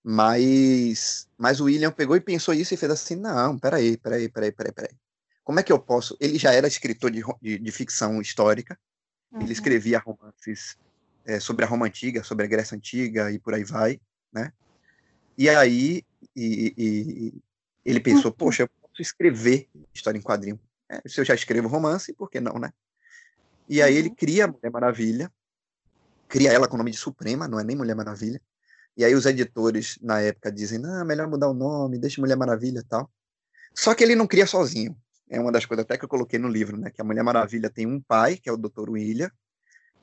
Mas, mas o William pegou e pensou isso e fez assim: não, peraí, peraí, peraí, peraí, peraí. Como é que eu posso? Ele já era escritor de, de, de ficção histórica, uhum. ele escrevia romances é, sobre a Roma Antiga, sobre a Grécia Antiga e por aí vai, né? E aí e, e, ele pensou: uhum. poxa, eu posso escrever história em quadrinho. É, se eu já escrevo romance, por que não, né? E aí ele uhum. cria a Mulher Maravilha, cria ela com o nome de Suprema, não é nem Mulher Maravilha, E aí os editores, na época, dizem, não, melhor mudar o nome, deixa Mulher Maravilha e tal. Só que ele não cria sozinho. É uma das coisas até que eu coloquei no livro, né? Que a Mulher Maravilha tem um pai, que é o Dr. William,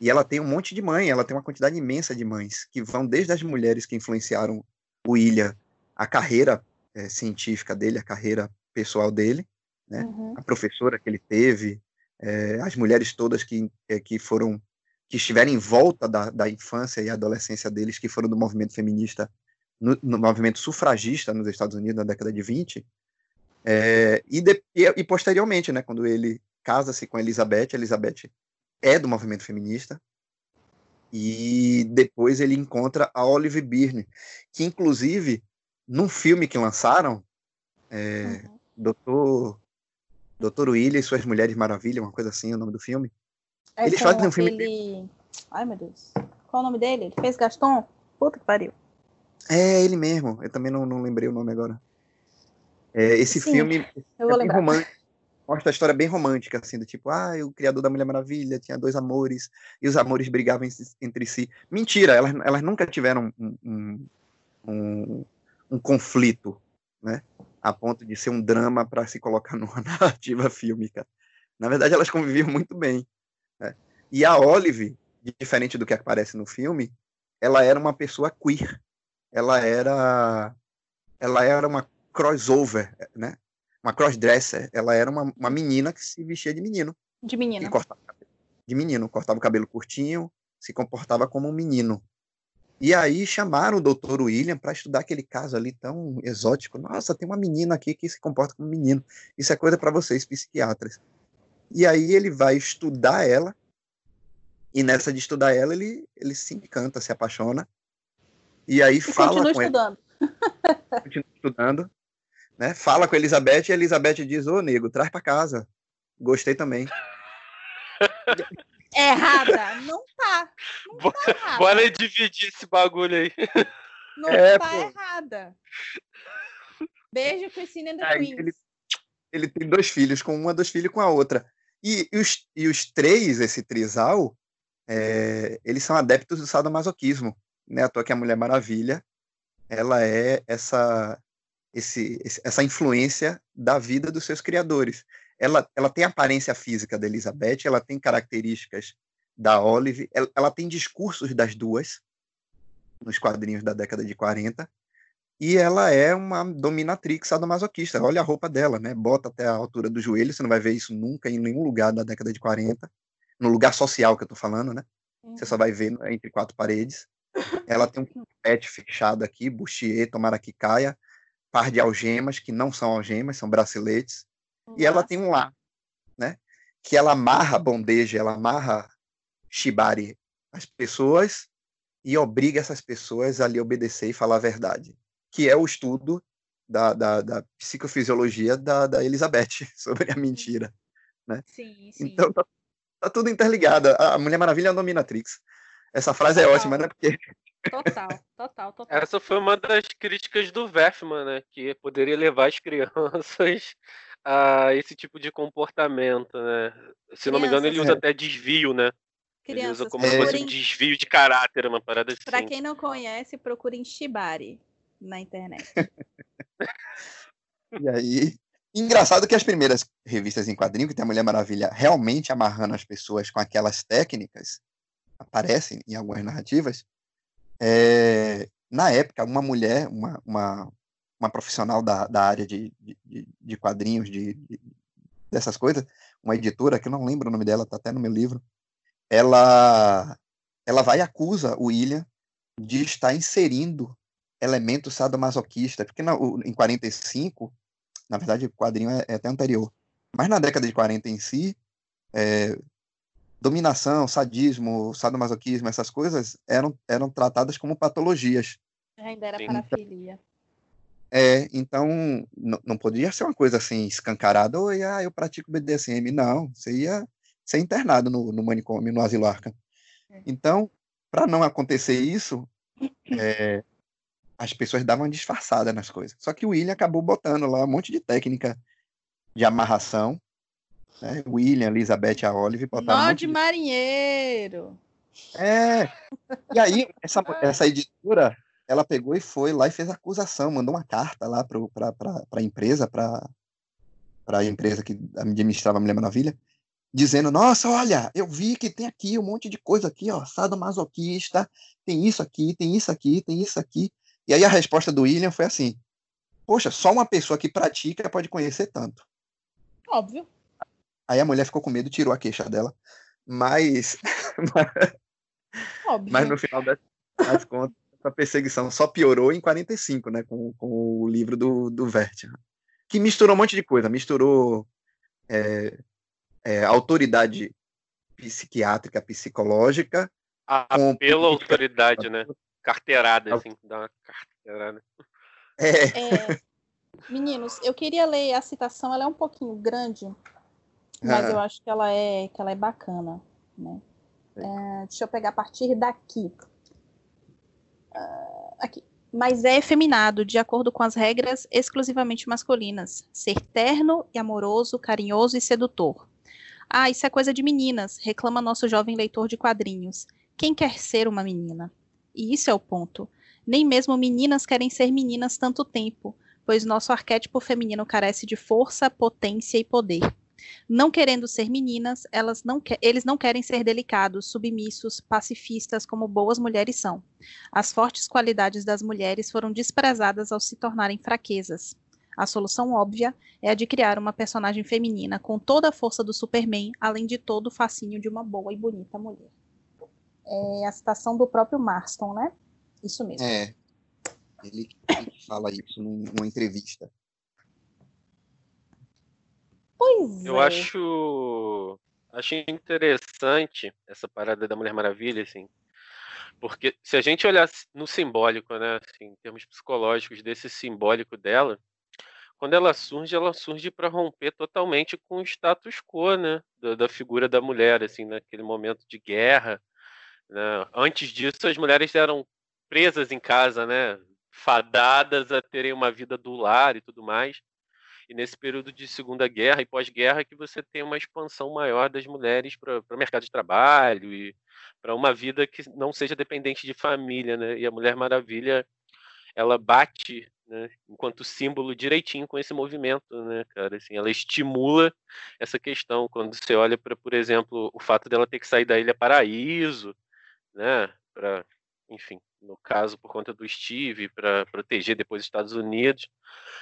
e ela tem um monte de mãe, ela tem uma quantidade imensa de mães, que vão desde as mulheres que influenciaram o William, a carreira é, científica dele, a carreira pessoal dele, né? Uhum. A professora que ele teve, é, as mulheres todas que, é, que foram que estiveram em volta da, da infância e adolescência deles, que foram do movimento feminista, no, no movimento sufragista nos Estados Unidos na década de 20, é, e, de, e, e, posteriormente, né, quando ele casa-se com Elizabeth, Elizabeth é do movimento feminista, e depois ele encontra a Olive Byrne, que inclusive, num filme que lançaram, é, uhum. Doutor, Doutor William e Suas Mulheres Maravilha, uma coisa assim, o nome do filme. É Eles fazem um filme... Ele... Ai, meu Deus. Qual o nome dele? Ele fez Gaston? Puta que pariu. É, ele mesmo. Eu também não, não lembrei o nome agora. É, esse Sim, filme eu vou é lembrar. romântico, mostra a história bem romântica, assim, do tipo, ah, o criador da Mulher Maravilha tinha dois amores, e os amores brigavam entre si. Mentira, elas, elas nunca tiveram um, um, um, um conflito, né? A ponto de ser um drama para se colocar numa narrativa fílmica. Na verdade, elas conviviam muito bem. Né? E a Olive, diferente do que aparece no filme, ela era uma pessoa queer. Ela era, ela era uma crossover, né? Uma crossdresser. Ela era uma, uma menina que se vestia de menino. De menino. de menino. Cortava o cabelo curtinho, se comportava como um menino. E aí chamaram o doutor William para estudar aquele caso ali tão exótico. Nossa, tem uma menina aqui que se comporta como menino. Isso é coisa para vocês, psiquiatras. E aí ele vai estudar ela. E nessa de estudar ela, ele, ele se encanta, se apaixona. E aí e fala continua com estudando. Ela. Continua estudando né? Fala com a Elizabeth e a Elizabeth diz: Ô, nego, traz para casa. Gostei também. Errada, não tá. Não tá errada. Bora dividir esse bagulho aí. Não é, tá pô. errada. Beijo, Christine and Queens. Ele, ele, tem dois filhos, com uma, dois filhos com a outra. E, e, os, e os três, esse trisal, é, eles são adeptos do sadomasoquismo. Né? A tua que é a Mulher Maravilha, ela é essa esse, essa influência da vida dos seus criadores. Ela, ela tem a aparência física da Elizabeth, ela tem características da Olive, ela, ela tem discursos das duas nos quadrinhos da década de 40, e ela é uma dominatrix sadomasoquista. Olha a roupa dela, né? Bota até a altura do joelho, você não vai ver isso nunca em nenhum lugar da década de 40, no lugar social que eu tô falando, né? Você só vai ver entre quatro paredes. Ela tem um pet fechado aqui, bustier, tomara que caia par de algemas, que não são algemas, são braceletes, Nossa. e ela tem um lá, né? Que ela amarra bondeja, ela amarra shibari as pessoas e obriga essas pessoas a lhe obedecer e falar a verdade, que é o estudo da, da, da psicofisiologia da, da Elizabeth sobre a mentira, né? Sim, sim. Então tá, tá tudo interligado. A Mulher Maravilha é a dominatrix. Essa frase é ótima, né? Porque Total, total, total. Essa foi uma das críticas do Verfman, né? Que poderia levar as crianças a esse tipo de comportamento, né? Se não me engano, ele usa é. até desvio, né? Crianças, ele usa como se fosse um desvio de caráter, uma parada assim. Pra quem não conhece, procurem Shibari na internet. e aí, engraçado que as primeiras revistas em quadrinho que tem a Mulher Maravilha realmente amarrando as pessoas com aquelas técnicas aparecem em algumas narrativas é, na época, uma mulher, uma, uma, uma profissional da, da área de, de, de quadrinhos, de, de, dessas coisas, uma editora, que eu não lembro o nome dela, está até no meu livro, ela, ela vai e acusa o William de estar inserindo elementos sadomasoquistas, porque na, em 45, na verdade o quadrinho é, é, até anterior, mas na década de 40 em si, é, dominação, sadismo, sadomasoquismo, essas coisas eram, eram tratadas como patologias. Ainda era Sim. parafilia. É, então não podia ser uma coisa assim escancarada, oi, ah, eu pratico BDSM. Não, você ia ser internado no, no manicômio, no asilo Arca. É. Então, para não acontecer isso, é, as pessoas davam disfarçada nas coisas. Só que o William acabou botando lá um monte de técnica de amarração né? William, Elizabeth, a Olive botaram. Nó de marinheiro. É. E aí, essa, essa editora, ela pegou e foi lá e fez acusação, mandou uma carta lá para a empresa, para a empresa que administrava a Mulher Maravilha, dizendo: Nossa, olha, eu vi que tem aqui um monte de coisa aqui, ó, sadomasoquista, tem isso aqui, tem isso aqui, tem isso aqui. E aí a resposta do William foi assim: Poxa, só uma pessoa que pratica pode conhecer tanto. Óbvio. Aí a mulher ficou com medo, tirou a queixa dela. Mas. Óbvio. Mas no final das contas, a perseguição só piorou em 45, né, com, com o livro do, do que misturou um monte de coisa, misturou é, é, autoridade psiquiátrica, psicológica. Ah, com pela autoridade, né? Carteirada, assim, dá uma carteirada. É. é. Meninos, eu queria ler a citação, ela é um pouquinho grande, mas eu acho que ela é, que ela é bacana, né? É, deixa eu pegar a partir daqui. Uh, aqui. Mas é efeminado, de acordo com as regras exclusivamente masculinas. Ser terno e amoroso, carinhoso e sedutor. Ah, isso é coisa de meninas, reclama nosso jovem leitor de quadrinhos. Quem quer ser uma menina? E isso é o ponto. Nem mesmo meninas querem ser meninas tanto tempo, pois nosso arquétipo feminino carece de força, potência e poder. Não querendo ser meninas, elas não eles não querem ser delicados, submissos, pacifistas como boas mulheres são. As fortes qualidades das mulheres foram desprezadas ao se tornarem fraquezas. A solução óbvia é a de criar uma personagem feminina com toda a força do Superman, além de todo o fascínio de uma boa e bonita mulher. É a citação do próprio Marston, né? Isso mesmo. É. Ele, ele fala isso numa entrevista. Pois Eu é. acho acho interessante essa parada da Mulher Maravilha, assim. Porque se a gente olhar no simbólico, né, assim, em termos psicológicos desse simbólico dela, quando ela surge, ela surge para romper totalmente com o status quo, né, da, da, figura da mulher, assim, naquele momento de guerra. Né? Antes disso, as mulheres eram presas em casa, né, fadadas a terem uma vida do lar e tudo mais. E nesse período de Segunda Guerra e pós-guerra que você tem uma expansão maior das mulheres para o mercado de trabalho e para uma vida que não seja dependente de família, né? E a Mulher Maravilha, ela bate, né, enquanto símbolo direitinho com esse movimento, né, cara? Assim, ela estimula essa questão quando você olha para, por exemplo, o fato dela ter que sair da Ilha Paraíso, né, para, enfim, no caso por conta do Steve, para proteger depois os Estados Unidos.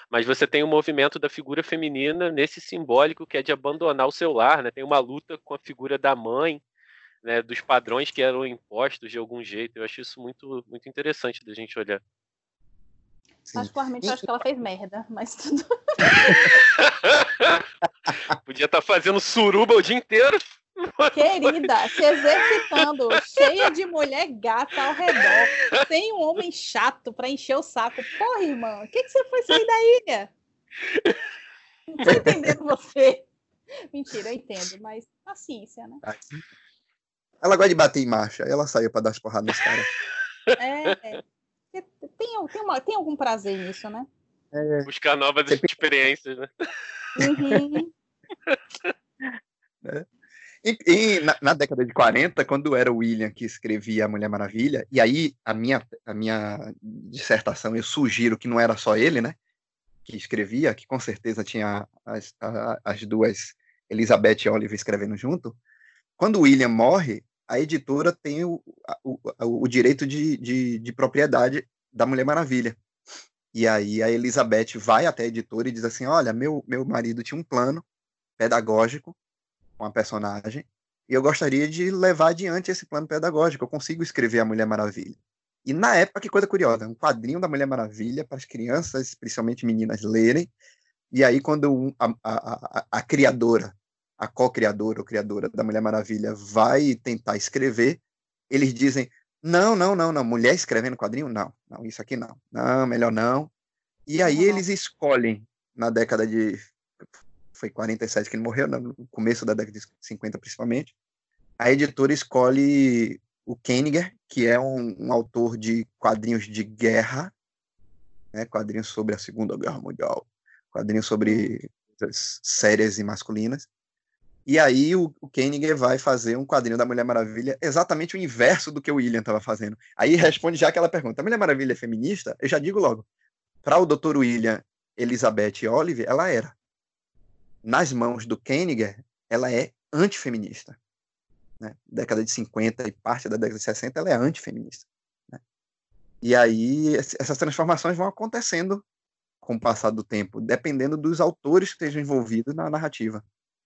Mas você tem o um movimento da figura feminina nesse simbólico que é de abandonar o seu lar, né? Tem uma luta com a figura da mãe, né? Dos padrões que eram impostos de algum jeito. Eu acho isso muito, muito interessante da gente olhar. Particularmente, eu acho que ela fez merda, mas tudo. Podia estar tá fazendo suruba o dia inteiro. Querida, se exercitando, cheia de mulher gata ao redor. Tem um homem chato para encher o saco. Porra, irmã, o que, que você foi sair da ilha? Não tô entendendo você. Mentira, eu entendo, mas paciência, né? Ela gosta de bater em marcha, ela saiu para dar as porradas nos caras. É, é. Tem, tem, uma, tem algum prazer nisso, né? É. Buscar novas experiências, né? Uhum. É. E, e na, na, década de 40, quando era o William que escrevia A Mulher Maravilha, e aí a minha, a minha dissertação eu sugiro que não era só ele, né? Que escrevia, que com certeza tinha as, as duas Elizabeth e Oliver escrevendo junto. Quando o William morre, a editora tem o, o, o direito de, de, de propriedade da Mulher Maravilha. E aí a Elizabeth vai até a editora e diz assim: Olha, meu, meu marido tinha um plano pedagógico com a personagem, e eu gostaria de levar adiante esse plano pedagógico. Eu consigo escrever a Mulher Maravilha. E na época, que coisa curiosa, um quadrinho da Mulher Maravilha para as crianças, principalmente meninas, lerem. E aí, quando a, a, a, a criadora, a co-criadora ou criadora da Mulher Maravilha vai tentar escrever, eles dizem: não, não, não, não, mulher escrevendo quadrinho? Não, não, isso aqui não, não, melhor não. E aí eles escolhem, na década de foi 47 que ele morreu, no começo da década de 50 principalmente, a editora escolhe o Kenninger, que é um, um autor de quadrinhos de guerra, né, quadrinhos sobre a Segunda Guerra Mundial, quadrinhos sobre coisas sérias e masculinas, E aí o, o vai fazer um quadrinho da Mulher Maravilha exatamente o inverso do que o William estava fazendo. Aí responde já aquela pergunta: a Mulher Maravilha é feminista? Eu já digo logo. Para o Dr. William, Elizabeth Olive, ela era. Nas mãos do Koenig, ela é antifeminista. Né? Década de 50 e parte da década de 60, ela é antifeminista. Né? E aí essas transformações vão acontecendo com o passar do tempo, dependendo dos autores que estejam envolvidos na narrativa.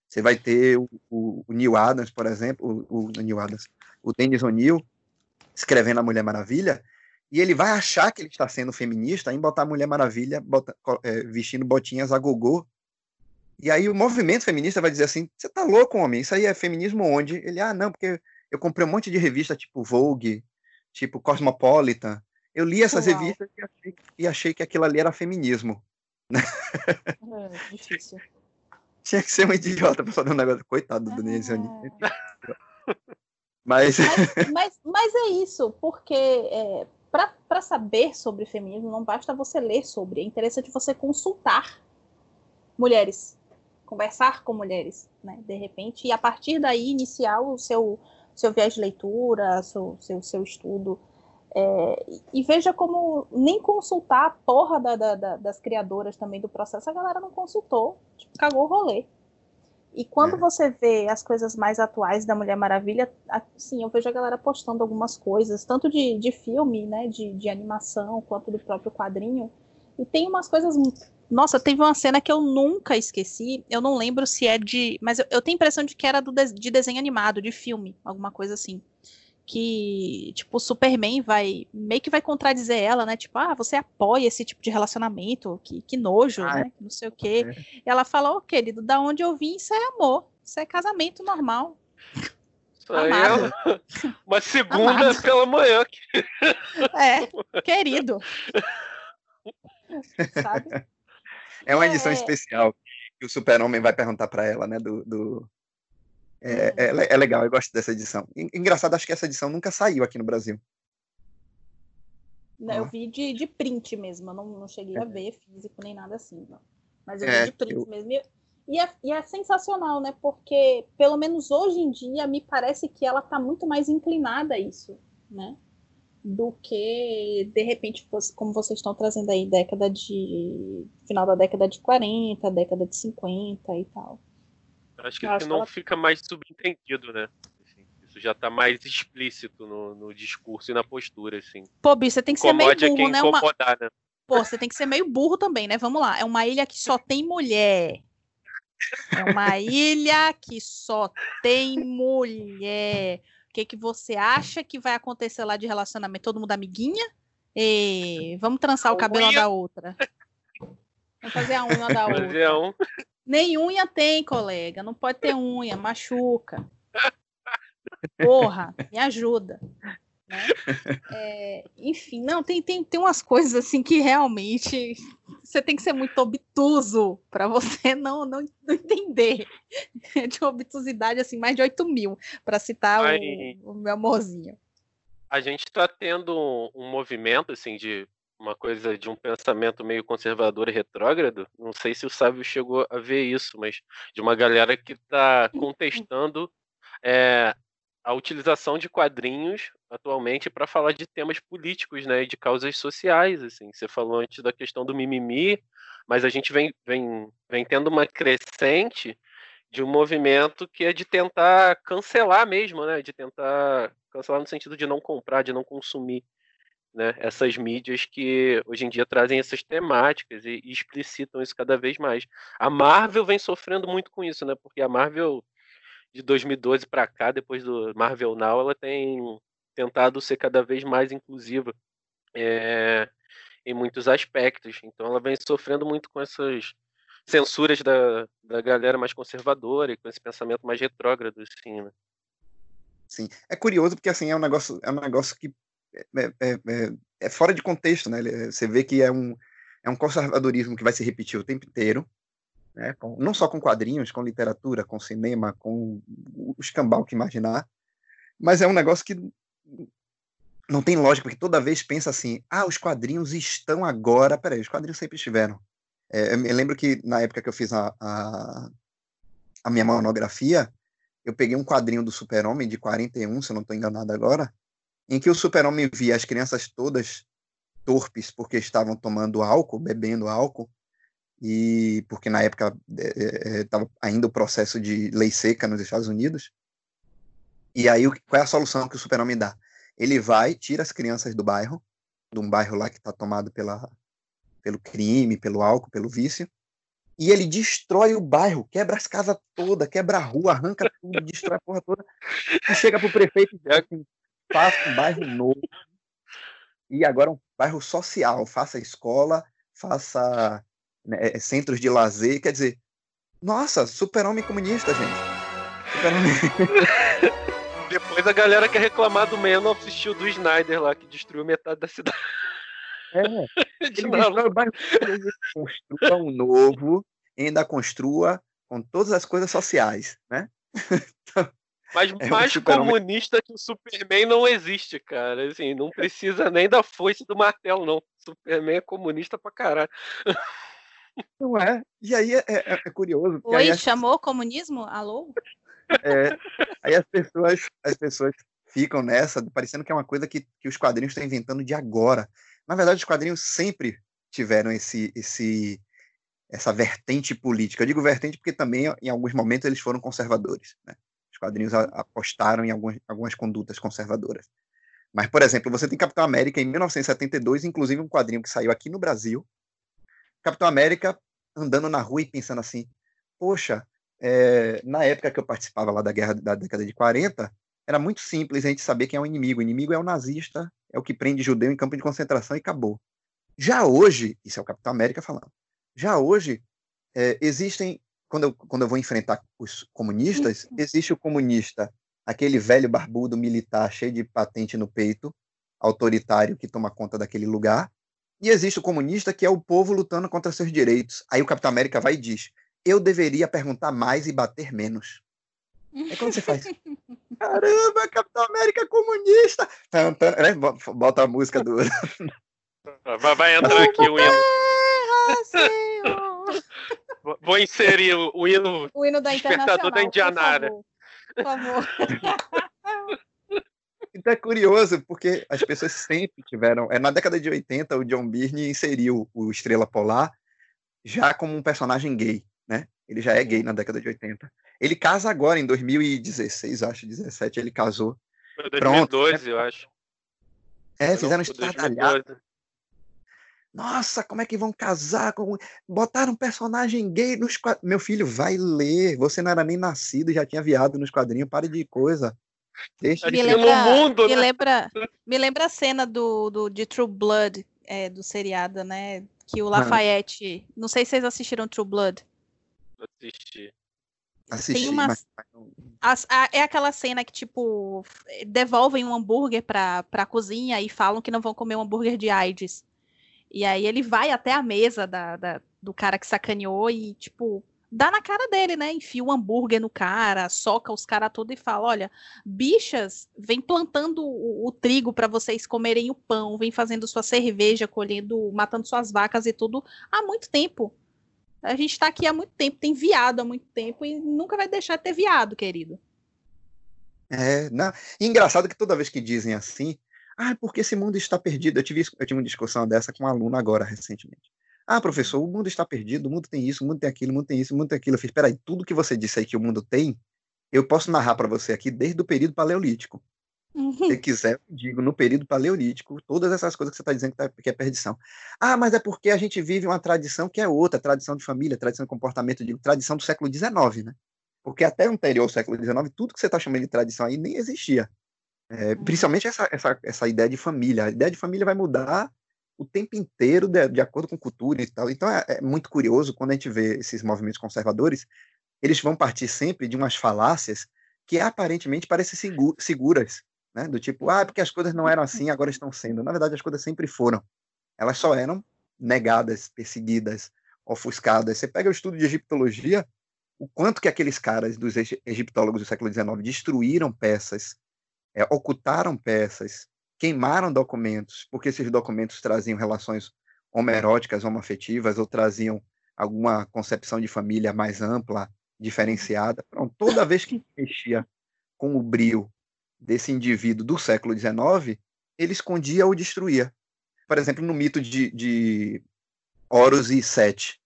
Você vai ter o, o, o Neil Adams, por exemplo, o, o Neil Adams, o Dennis O'Neill escrevendo a Mulher Maravilha, e ele vai achar que ele está sendo feminista em botar a Mulher Maravilha bota, é, vestindo botinhas a gogô. E aí o movimento feminista vai dizer assim: você tá louco, homem? Isso aí é feminismo onde? Ele, ah, não, porque eu comprei um monte de revista tipo Vogue, tipo Cosmopolitan. Eu li essas Uau. revistas e achei, e achei, que aquilo ali era feminismo. É, difícil. Tinha que ser um idiota pra fazer um negócio. Coitado do Denise ah. Mas... mas... mas... Mas, é isso, porque é, para saber sobre feminismo, não basta você ler sobre, é interessante você consultar mulheres, conversar com mulheres, né, de repente, e a partir daí iniciar o seu, seu viés de leitura, seu, seu, seu estudo. É, e veja como nem consultar a porra da, da, da, das criadoras também do processo, a galera não consultou, tipo, cagou o rolê. E quando é. você vê as coisas mais atuais da Mulher Maravilha, assim, eu vejo a galera postando algumas coisas, tanto de, de filme, né, de, de animação, quanto do próprio quadrinho. E tem umas coisas. Nossa, teve uma cena que eu nunca esqueci. Eu não lembro se é de. Mas eu, eu tenho a impressão de que era do de, de desenho animado, de filme, alguma coisa assim que, tipo, o Superman vai meio que vai contradizer ela, né? Tipo, ah, você apoia esse tipo de relacionamento, que, que nojo, ah, né? Não sei o quê. É. E ela fala, ô oh, querido, da onde eu vim, isso é amor, isso é casamento normal. Isso aí é uma segunda Amado. pela manhã. É, querido. Sabe? É uma edição é... especial que o Super-Homem vai perguntar para ela, né? Do, do, é, é, é, legal, eu gosto dessa edição. Engraçado, acho que essa edição nunca saiu aqui no Brasil. Não, eu vi de, de print mesmo, eu não, não cheguei a é. ver físico nem nada assim, não. Mas eu vi é, de print eu... mesmo. E é, e é sensacional, né? Porque, pelo menos hoje em dia, me parece que ela está muito mais inclinada a isso, né? Do que, de repente, como vocês estão trazendo aí, década de. final da década de 40, década de 50 e tal. Acho que isso não ela... fica mais subentendido, né? Assim, isso já tá mais explícito no, no, discurso e na postura, assim. Pô, Bi, você tem que ser meio burro, né? Uma... né? Pô, você tem que ser meio burro também, né? Vamos lá. É uma ilha que só tem mulher. É uma ilha que só tem mulher. O que, que você acha que vai acontecer lá de relacionamento? Todo mundo amiguinha? E vamos trançar o cabelo da outra. Vamos fazer a unha da outra. Fazer a um. Nem unha tem, colega. Não pode ter unha, machuca. Porra, me ajuda. Né? É, enfim, não, tem, tem, tem umas coisas assim que realmente você tem que ser muito obtuso para você não, não, não, entender. De obtusidade, assim, mais de 8 mil, para citar o, o, meu amorzinho. A gente está tendo um, um movimento assim de uma coisa de um pensamento meio conservador e retrógrado. Não sei se o Sábio chegou a ver isso, mas de uma galera que está contestando é, a utilização de quadrinhos atualmente para falar de temas políticos, né, e de causas sociais, assim. Você falou antes da questão do mimimi, mas a gente vem, vem, vem tendo uma crescente de um movimento que é de tentar cancelar mesmo, né, de tentar cancelar no sentido de não comprar, de não consumir né, essas mídias que hoje em dia trazem essas temáticas e, e explicitam isso cada vez mais. A Marvel vem sofrendo muito com isso, né? Porque a Marvel de 2012 para cá, depois do Marvel Now, ela tem tentado ser cada vez mais inclusiva é, em muitos aspectos. Então ela vem sofrendo muito com essas censuras da, da galera mais conservadora e com esse pensamento mais retrógrado, assim, né? Sim, é curioso porque assim é um negócio é um negócio que é, é, é, é, fora de contexto, né? Você vê que é um, é um conservadorismo que vai se repetir o tempo inteiro, né? Com, não só com quadrinhos, com literatura, com cinema, com o escambau que imaginar, mas é um negócio que não tem lógica, porque toda vez pensa assim, ah, os quadrinhos estão agora, peraí, os quadrinhos sempre estiveram. É, eu me lembro que na época que eu fiz a, a, a minha monografia, eu peguei um quadrinho do Super-Homem de 41, se eu não estou enganado agora, em que o Super-Homem via as crianças todas torpes porque estavam tomando álcool, bebendo álcool, e porque na época estava é, é, ainda o processo de lei seca nos Estados Unidos. E aí, qual é a solução que o super-homem dá? Ele vai, tira as crianças do bairro, de um bairro lá que está tomado pela, pelo crime, pelo álcool, pelo vício, e ele destrói o bairro, quebra as casas todas, quebra a rua, arranca tudo, destrói a porra toda, e chega pro prefeito e assim, faça um bairro novo, e agora um bairro social, faça escola, faça né, é, centros de lazer, quer dizer, nossa, super-homem comunista, gente. Super Depois a galera quer reclamar do Man of Steel do Snyder lá, que destruiu metade da cidade. É, ele bairro, construa um novo, ainda construa com todas as coisas sociais, né? Mas é mais comunista que o Superman não existe, cara. Assim, não precisa nem da foice do martelo, não. Superman é comunista pra caralho. Não é? E aí é, é, é curioso. Oi, as... chamou comunismo? Alô? É, aí as pessoas, as pessoas ficam nessa, parecendo que é uma coisa que, que os quadrinhos estão inventando de agora. Na verdade, os quadrinhos sempre tiveram esse, esse, essa vertente política. Eu digo vertente porque também, em alguns momentos, eles foram conservadores. Né? Os quadrinhos apostaram em algumas, algumas condutas conservadoras. Mas, por exemplo, você tem Capitão América em 1972, inclusive um quadrinho que saiu aqui no Brasil. Capitão América andando na rua e pensando assim: poxa, é, na época que eu participava lá da guerra da década de 40, era muito simples a gente saber quem é o inimigo. O inimigo é o nazista, é o que prende judeu em campo de concentração e acabou. Já hoje, isso é o Capitão América falando, já hoje é, existem, quando eu, quando eu vou enfrentar os comunistas, existe o comunista, aquele velho barbudo militar cheio de patente no peito, autoritário que toma conta daquele lugar, e existe o comunista que é o povo lutando contra seus direitos. Aí o Capitão América vai e diz: eu deveria perguntar mais e bater menos. É quando você faz. Caramba, Capitão América é comunista! Né? Bota a música do. Vai, entrar aqui o hino. Vou inserir o, hino. O hino da Despertador da Indianara. Por favor. Por favor. Então é curioso, porque as pessoas sempre tiveram. É, na década de 80, o John Byrne inseriu o Estrela Polar já como um personagem gay, né? Ele já é gay na década de 80. Ele casa agora, em 2016, acho, 17, ele casou. Foi 2012, Pronto, né? eu acho. É, fizeram estradalhado. Nossa, como é que vão casar? Com... Botaram um personagem gay nos quadrinhos. Meu filho, vai ler. Você não era nem nascido, já tinha viado nos quadrinhos. Pare de coisa. Deixa me lembra, mundo, me, né? lembra, me lembra a cena do, do, de True Blood, é, do seriado, né? Que o Lafayette. Não sei se vocês assistiram True Blood. Assisti. Assisti, Tem uma, mas... a, é aquela cena que, tipo, devolvem um hambúrguer pra, pra cozinha e falam que não vão comer um hambúrguer de AIDS. E aí ele vai até a mesa da, da do cara que sacaneou e, tipo, dá na cara dele, né? Enfia o um hambúrguer no cara, soca os caras tudo e fala: olha, bichas, vem plantando o, o trigo para vocês comerem o pão, vem fazendo sua cerveja, colhendo, matando suas vacas e tudo há muito tempo. A gente tá aqui há muito tempo, tem viado há muito tempo e nunca vai deixar de ter viado, querido. É, não. Engraçado que toda vez que dizem assim, ah, porque esse mundo está perdido. Eu tive, eu tive uma discussão dessa com um aluno agora, recentemente. Ah, professor, o mundo está perdido, o mundo tem isso, o mundo tem aquilo, o mundo tem isso, o mundo tem aquilo. Eu fiz, espera aí, tudo que você disse aí que o mundo tem, eu posso narrar para você aqui desde o período paleolítico. Uhum. Se quiser, digo, no período paleolítico, todas essas coisas que você está dizendo que, tá, que, é perdição. Ah, mas é porque a gente vive uma tradição que é outra, tradição de família, tradição de comportamento, digo, tradição do século XIX, né? Porque até anterior ao século XIX, tudo que você está chamando de tradição aí nem existia. É, uhum. principalmente essa, essa, essa ideia de família. A ideia de família vai mudar o tempo inteiro de, de acordo com cultura e tal. Então é, é, muito curioso quando a gente vê esses movimentos conservadores, eles vão partir sempre de umas falácias que aparentemente parecem seguras, né? Do tipo, ah, porque as coisas não eram assim, agora estão sendo. Na verdade, as coisas sempre foram. Elas só eram negadas, perseguidas, ofuscadas. Você pega o estudo de egiptologia, o quanto que aqueles caras dos egiptólogos do século XIX destruíram peças, é, ocultaram peças, queimaram documentos, porque esses documentos traziam relações homeróticas, homoafetivas, ou traziam alguma concepção de família mais ampla, diferenciada. Pronto, toda vez que mexia com o brio desse indivíduo do século XIX, ele escondia ou destruía. Por exemplo, no mito de, de Horus e Sete.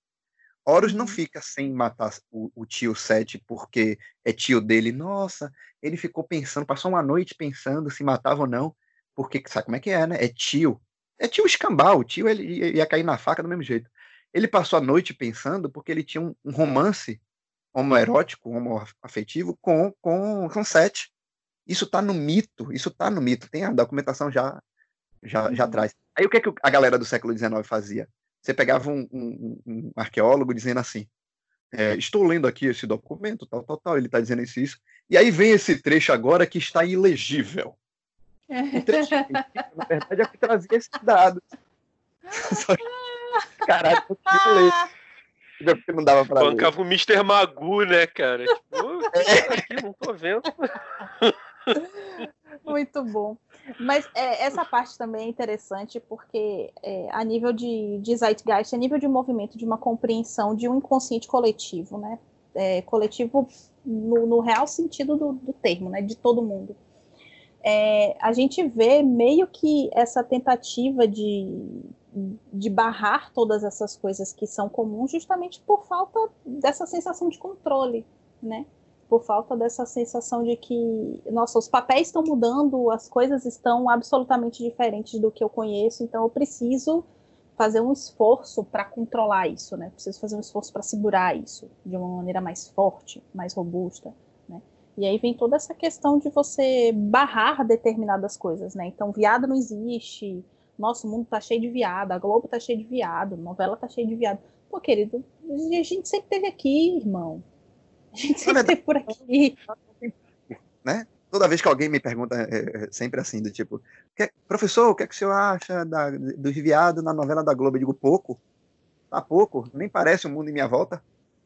Horus não uhum. fica sem matar o, o, tio Sete porque é tio dele. Nossa, ele ficou pensando, passou uma noite pensando se matava ou não, porque sabe como é que é, né? É tio. É tio escambau, o tio ele ia cair na faca do mesmo jeito. Ele passou a noite pensando porque ele tinha um, um romance homoerótico, homoafetivo com, com, com Sete. Isso está no mito, isso está no mito, tem a documentação já, já, já uhum. traz. Aí o que, é que a galera do século XIX fazia? Você pegava um, um, um arqueólogo dizendo assim, é, estou lendo aqui esse documento, tal, tal, tal, ele está dizendo isso, isso, e aí vem esse trecho agora que está ilegível. O trecho, na verdade, é que trazia esses dados. Caralho, eu ler. Porque não dava pra Bancava o Mr. Magu, né, cara? Tipo, é. aqui, não tô vendo. Muito bom. Mas é, essa parte também é interessante porque é, a nível de, de zeitgeist, a nível de movimento, de uma compreensão de um inconsciente coletivo, né? É, coletivo no, no, real sentido do, do, termo, né? De todo mundo. É, a gente vê meio que essa tentativa de, de barrar todas essas coisas que são comuns justamente por falta dessa sensação de controle, né? Por falta dessa sensação de que, nossa, os papéis estão mudando, as coisas estão absolutamente diferentes do que eu conheço, então eu preciso fazer um esforço para controlar isso, né? Preciso fazer um esforço para segurar isso de uma maneira mais forte, mais robusta, né? E aí vem toda essa questão de você barrar determinadas coisas, né? Então, viado não existe, nosso mundo tá cheio de viado, a Globo tá cheio de viado, a novela tá cheia de viado. Pô, querido, a gente sempre teve aqui, irmão. A gente sempre teve por aqui. Né? Toda vez que alguém me pergunta, é, é sempre assim, do tipo, professor, o que, é que o senhor acha da, do viado na novela da Globo? Eu digo, pouco. Tá pouco, nem parece o mundo em minha volta.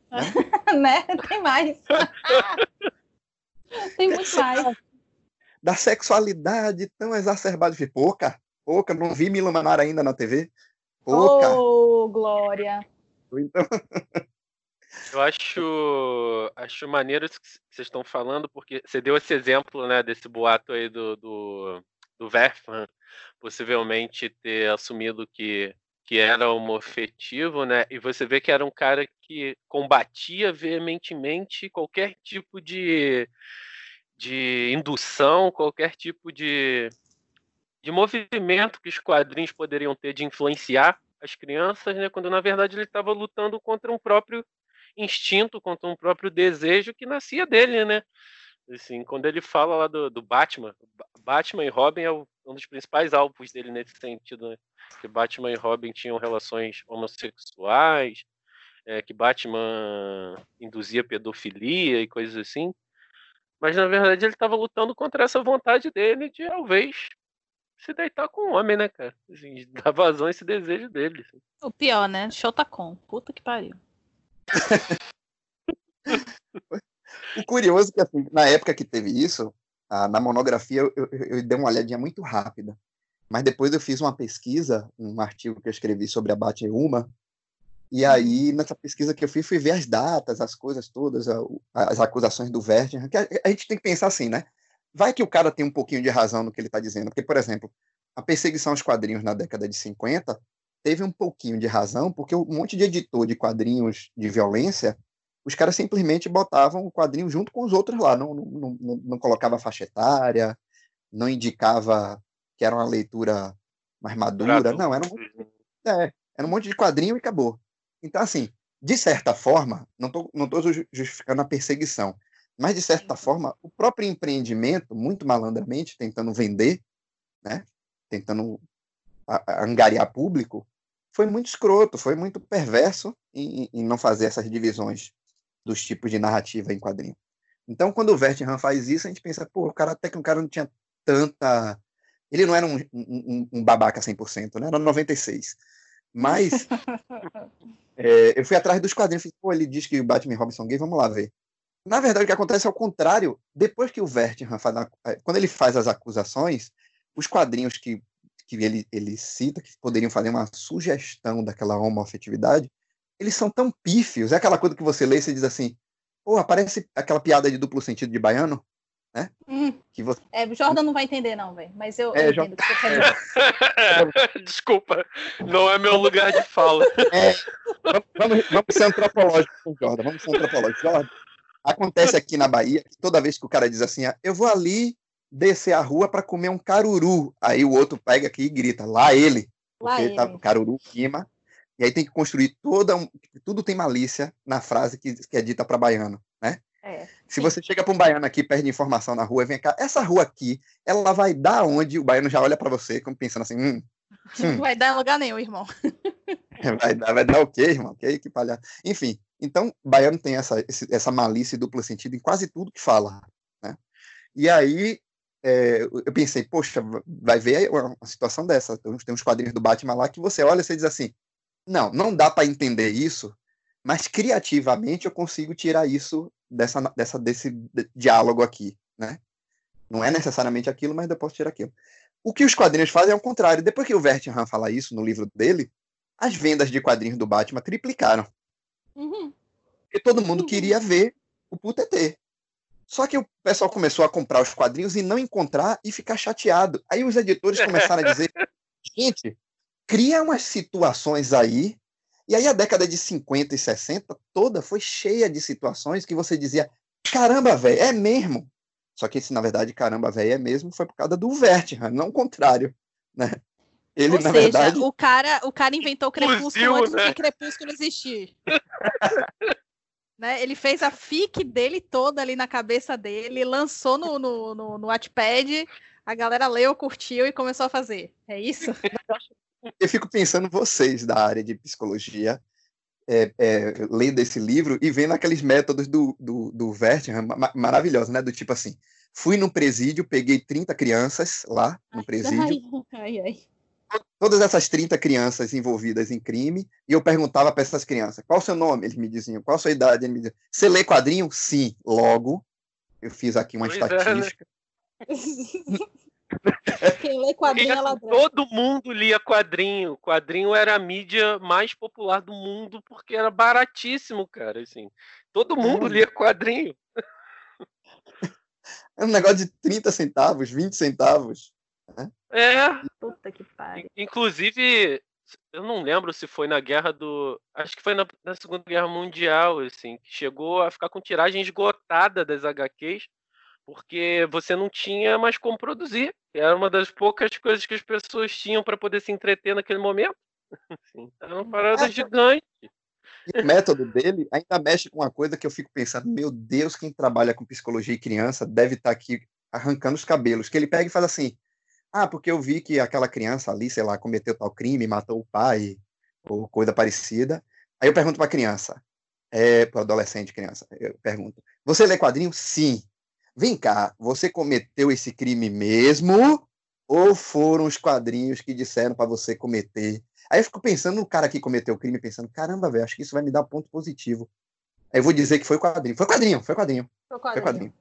Né? né? Tem mais. Tem muito mais. Da sexualidade tão exacerbada. Pouca, pouca. Não vi Milo Manara ainda na TV. Pouca. Oh, Glória. Então... Eu acho, acho maneiro isso que vocês estão falando, porque você deu esse exemplo, né, desse boato aí do, do, do Verfan, possivelmente ter assumido que, que era homofetivo, né, e você vê que era um cara que combatia veementemente qualquer tipo de, de indução, qualquer tipo de, de movimento que os quadrinhos poderiam ter de influenciar as crianças, né, quando na verdade ele estava lutando contra um próprio instinto, contra um próprio desejo que nascia dele, né? Assim, quando ele fala lá do, do Batman, Batman e Robin é o, um dos principais alvos dele nesse sentido, né? Que Batman e Robin tinham relações homossexuais, é, que Batman induzia pedofilia e coisas assim. Mas na verdade ele estava lutando contra essa vontade dele de talvez se deitar com o homem, né, cara? Assim, dar vazão a esse desejo dele. Assim. O pior, né? Shotacon. Puta que pariu. O curioso é que, assim, na época que teve isso, na monografia, eu, eu, eu, dei uma olhadinha muito rápida. Mas depois eu fiz uma pesquisa, um artigo que eu escrevi sobre a Uma, e aí, nessa pesquisa que eu fiz, fui ver as datas, as coisas todas, as acusações do Vertinger, que a gente tem que pensar assim, né? Vai que o cara tem um pouquinho de razão no que ele está dizendo. Porque, por exemplo, a perseguição aos quadrinhos na década de 50 teve um pouquinho de razão, porque um monte de editor de quadrinhos de violência, os caras simplesmente botavam o quadrinho junto com os outros lá, não, não, não, não colocava faixa etária, não indicava que era uma leitura mais madura, não, era um, é, era um monte de quadrinho e acabou. Então, assim, de certa forma, não estou não tô justificando a perseguição, mas de certa forma, o próprio empreendimento, muito malandramente, tentando vender, né, tentando angariar público, foi muito escroto, foi muito perverso em, em, não fazer essas divisões dos tipos de narrativa em quadrinho. Então, quando o Vertingham faz isso, a gente pensa, pô, o cara até que o cara não tinha tanta. Ele não era um, um, um babaca 100%, né? Era 96. Mas é, eu fui atrás dos quadrinhos, falei, pô, ele diz que o Batman Robin são gay, vamos lá ver. Na verdade, o que acontece é o contrário. Depois que o Vertingham faz, quando ele faz as acusações, os quadrinhos que que ele, ele cita, que poderiam fazer uma sugestão daquela homoafetividade, eles são tão pífios. É aquela coisa que você lê e você diz assim, Pô, aparece aquela piada de duplo sentido de baiano, né? Hum. Que você... É, o Jordan não vai entender, não, velho. Mas eu, é, eu entendo que você quer dizer. Desculpa, não é meu lugar de fala. É, vamos, vamos ser antropológicos com o Jordan. Vamos ser antropológicos. Jordan, acontece aqui na Bahia, toda vez que o cara diz assim, ah, eu vou ali descer a rua para comer um caruru. Aí o outro pega aqui e grita, lá ele. Lá porque tá ele. tá caruru queima. E aí tem que construir toda um, tudo tem malícia na frase que, que é dita para baiano, né? É, Se você chega para um baiano aqui, perde informação na rua, vem cá, essa rua aqui, ela vai dar onde? O baiano já olha para você, como pensando assim, hum, hum. Vai dar em lugar nenhum, irmão. Vai dar, vai dar o quê, irmão? Que, que palhaço. Enfim, então, baiano tem essa, essa malícia e duplo sentido em quase tudo que fala. Né? E aí, é, eu pensei, poxa, vai ver uma, situação dessa. Tem uns quadrinhos do Batman lá que você olha e diz assim: não, não dá para entender isso, mas criativamente eu consigo tirar isso dessa, dessa, desse diálogo aqui, né? Não é necessariamente aquilo, mas eu posso tirar aquilo. O que os quadrinhos fazem é o contrário. Depois que o Vertingham fala isso no livro dele, as vendas de quadrinhos do Batman triplicaram. Uhum. Porque todo mundo uhum. queria ver o PUTT. Só que o pessoal começou a comprar os quadrinhos e não encontrar e ficar chateado. Aí os editores começaram a dizer: gente, cria umas situações aí. E aí a década de 50 e 60 toda foi cheia de situações que você dizia: caramba, velho, é mesmo. Só que esse, na verdade, caramba, velho, é mesmo, foi por causa do Vertihan, não o contrário. Né? Ele, Ou na seja, verdade... o, cara, o cara inventou o Crepúsculo antes né? do Crepúsculo existir. né? Ele fez a fic dele toda ali na cabeça dele, lançou no, no, no, no Wattpad, a galera leu, curtiu e começou a fazer. É isso? Eu fico pensando vocês da área de psicologia, é, é, lendo esse livro e vendo aqueles métodos do, do, do Vertingham maravilhosos, né? Do tipo assim, fui no presídio, peguei 30 crianças lá no presídio. Ai, ai, ai todas essas 30 crianças envolvidas em crime, e eu perguntava para essas crianças, qual o seu nome? Eles me diziam, qual a sua idade? Eles me diziam, você lê quadrinho? Sim, logo. Eu fiz aqui uma pois estatística. É, né? Quem lê quadrinho é ladrão. Todo mundo lia quadrinho. Quadrinho era a mídia mais popular do mundo porque era baratíssimo, cara. Assim, todo mundo lia quadrinho. É um negócio de 30 centavos, 20 centavos. Né? É. Puta que pariu. Inclusive, eu não lembro se foi na guerra do. Acho que foi na, na, Segunda Guerra Mundial, assim, que chegou a ficar com tiragem esgotada das HQs, porque você não tinha mais como produzir. Era uma das poucas coisas que as pessoas tinham para poder se entreter naquele momento. Assim, era uma parada é. gigante. E o método dele ainda mexe com uma coisa que eu fico pensando, meu Deus, quem trabalha com psicologia e criança deve estar tá aqui arrancando os cabelos, que ele pega e fala assim, ah, porque eu vi que aquela criança ali, sei lá, cometeu tal crime, matou o pai, ou coisa parecida. Aí eu pergunto para a criança, é, para adolescente, criança, eu pergunto: Você lê quadrinho? Sim. Vem cá, você cometeu esse crime mesmo? Ou foram os quadrinhos que disseram para você cometer? Aí eu fico pensando no cara que cometeu o crime, pensando: caramba, velho, acho que isso vai me dar ponto positivo. Aí eu vou dizer que foi quadrinho. Foi quadrinho, foi quadrinho. Foi quadrinho. Foi quadrinho.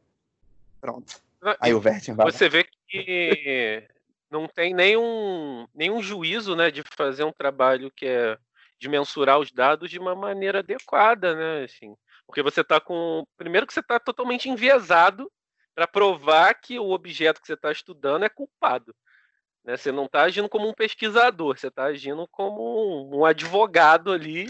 Pronto. Aí o Vertin vai. Você vê que não tem nenhum, nenhum juízo né, de fazer um trabalho que é de mensurar os dados de uma maneira adequada, né? Assim, porque você está com. Primeiro que você está totalmente enviesado para provar que o objeto que você está estudando é culpado. Né? Você não está agindo como um pesquisador, você está agindo como um, advogado ali,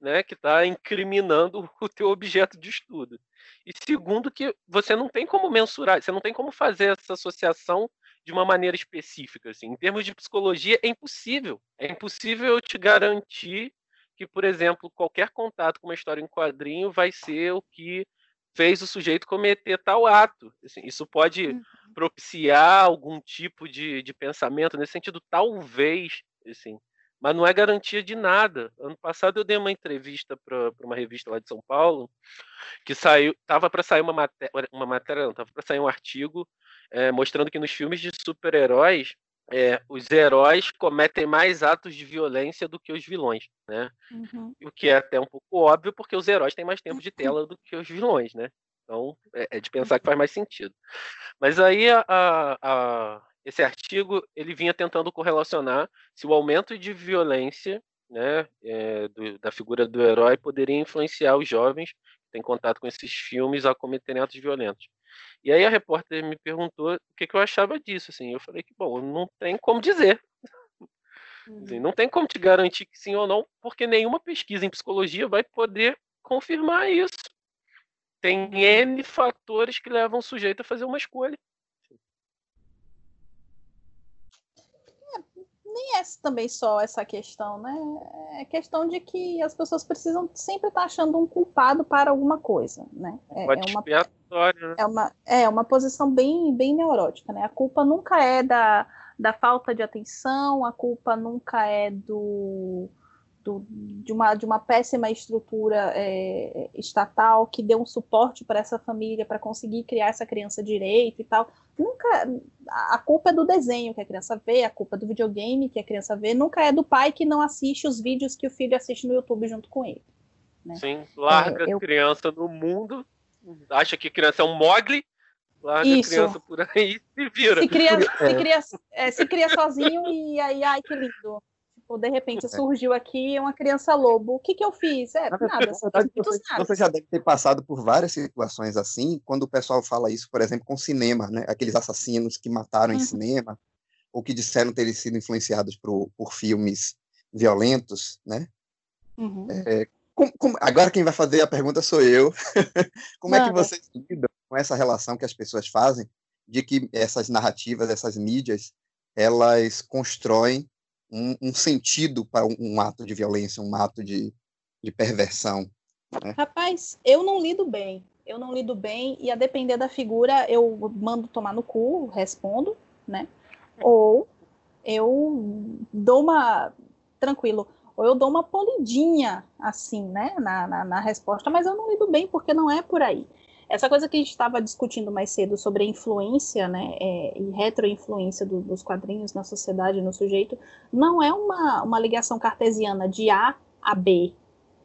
né, que está incriminando o teu objeto de estudo. E segundo que você não tem como mensurar, você não tem como fazer essa associação de uma maneira específica. Assim. Em termos de psicologia, é impossível. É impossível eu te garantir que, por exemplo, qualquer contato com uma história em quadrinho vai ser o que fez o sujeito cometer tal ato. Assim, isso pode uhum. propiciar algum tipo de, de pensamento nesse sentido, talvez, assim, mas não é garantia de nada. Ano passado eu dei uma entrevista para uma revista lá de São Paulo, que saiu, estava para sair uma matéria, uma matéria não, estava para sair um artigo é, mostrando que nos filmes de super-heróis é, os heróis cometem mais atos de violência do que os vilões, né? Uhum. O que é até um pouco óbvio, porque os heróis têm mais tempo de tela do que os vilões, né? Então é, é de pensar que faz mais sentido. Mas aí a, a, esse artigo ele vinha tentando correlacionar se o aumento de violência né, é, do, da figura do herói poderia influenciar os jovens que tem contato com esses filmes a cometerem atos violentos. E aí a repórter me perguntou o que, que eu achava disso, assim. Eu falei que, bom, não tem como dizer. Assim, não tem como te garantir que sim ou não, porque nenhuma pesquisa em psicologia vai poder confirmar isso. Tem N fatores que levam o sujeito a fazer uma escolha. Nem é também só essa questão, né? É questão de que as pessoas precisam sempre estar achando um culpado para alguma coisa, né? É, é uma, né? é uma é uma posição bem bem neurótica, né? A culpa nunca é da, da falta de atenção, a culpa nunca é do do, de, uma, de uma péssima estrutura é, estatal que deu um suporte para essa família para conseguir criar essa criança direito e tal. Nunca a culpa é do desenho que a criança vê, a culpa é do videogame que a criança vê, nunca é do pai que não assiste os vídeos que o filho assiste no YouTube junto com ele. Né? Sim, larga é, eu... a criança no mundo, acha que criança é um mogli, larga Isso. a criança por aí e vira. Se cria, se cria, é, se cria sozinho e aí, ai que lindo Tipo, de repente é. surgiu aqui uma criança lobo. O que, que eu fiz? É, nada. Verdade, você, você, já deve ter passado por várias situações assim, quando o pessoal fala isso, por exemplo, com cinema, né? Aqueles assassinos que mataram uhum. em cinema, ou que disseram terem sido influenciados por, por filmes violentos, né? Uhum. É, como, como, agora quem vai fazer a pergunta sou eu. como é que vocês lidam com essa relação que as pessoas fazem de que essas narrativas, essas mídias, elas constroem um, um sentido para um, um, ato de violência, um ato de, de perversão. Né? Rapaz, eu não lido bem. Eu não lido bem, e a depender da figura, eu mando tomar no cu, respondo, né? Ou eu dou uma. Tranquilo. Ou eu dou uma polidinha, assim, né, na, na, na resposta, mas eu não lido bem, porque não é por aí. Essa coisa que a gente estava discutindo mais cedo sobre a influência, né, é, e retroinfluência do, dos quadrinhos na sociedade, no sujeito, não é uma, uma ligação cartesiana de A a B,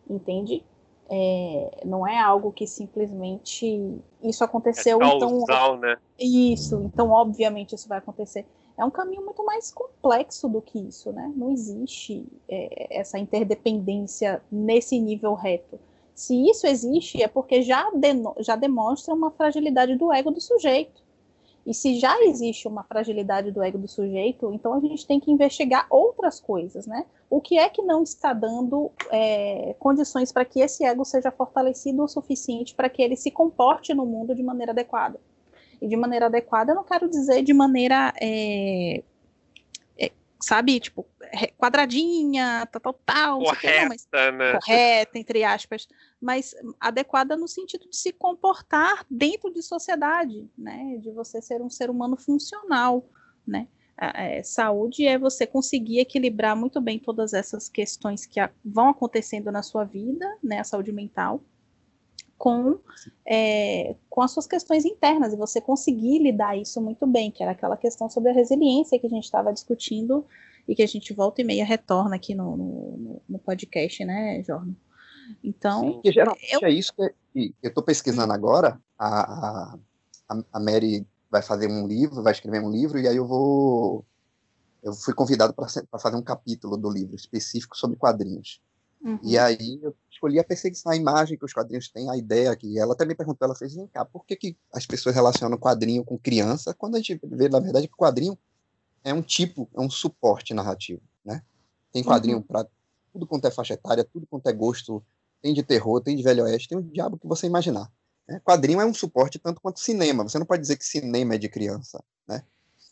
entende? É, não é algo que simplesmente isso aconteceu, é causal, então né? isso, então obviamente isso vai acontecer. É um caminho muito mais complexo do que isso, né? Não existe é, essa interdependência nesse nível reto. Se isso existe, é porque já, já demonstra uma fragilidade do ego do sujeito. E se já existe uma fragilidade do ego do sujeito, então a gente tem que investigar outras coisas, né? O que é que não está dando é, condições para que esse ego seja fortalecido o suficiente para que ele se comporte no mundo de maneira adequada? E de maneira adequada, eu não quero dizer de maneira é, sabe, tipo, quadradinha, tal, tal, tal. Correta, não, mas, né? Correta, entre aspas, mas adequada no sentido de se comportar dentro de sociedade, né, de você ser um ser humano funcional, né. É, saúde é você conseguir equilibrar muito bem todas essas questões que a, vão acontecendo na sua vida, né, a saúde mental, com, é, com as suas questões internas, e você conseguir lidar isso muito bem, que era aquela questão sobre a resiliência que a gente estava discutindo e que a gente volta e meia retorna aqui no, no, no podcast, né, Jorno? Então. Sim, geralmente eu... é isso que, que eu estou pesquisando agora. A, a, a Mary vai fazer um livro, vai escrever um livro, e aí eu vou. Eu fui convidado para fazer um capítulo do livro específico sobre quadrinhos. Uhum. E aí eu escolhi a perseguição, a imagem que os quadrinhos têm, a ideia que ela também perguntou, ela fez, vem cá, por que, que as pessoas relacionam quadrinho com criança, quando a gente vê, na verdade, que o quadrinho é um tipo, é um suporte narrativo, né? Tem quadrinho uhum. para tudo quanto é faixa etária, tudo quanto é gosto, tem de terror, tem de velho oeste, tem o diabo que você imaginar. Né? Quadrinho é um suporte tanto quanto cinema, você não pode dizer que cinema é de criança, né?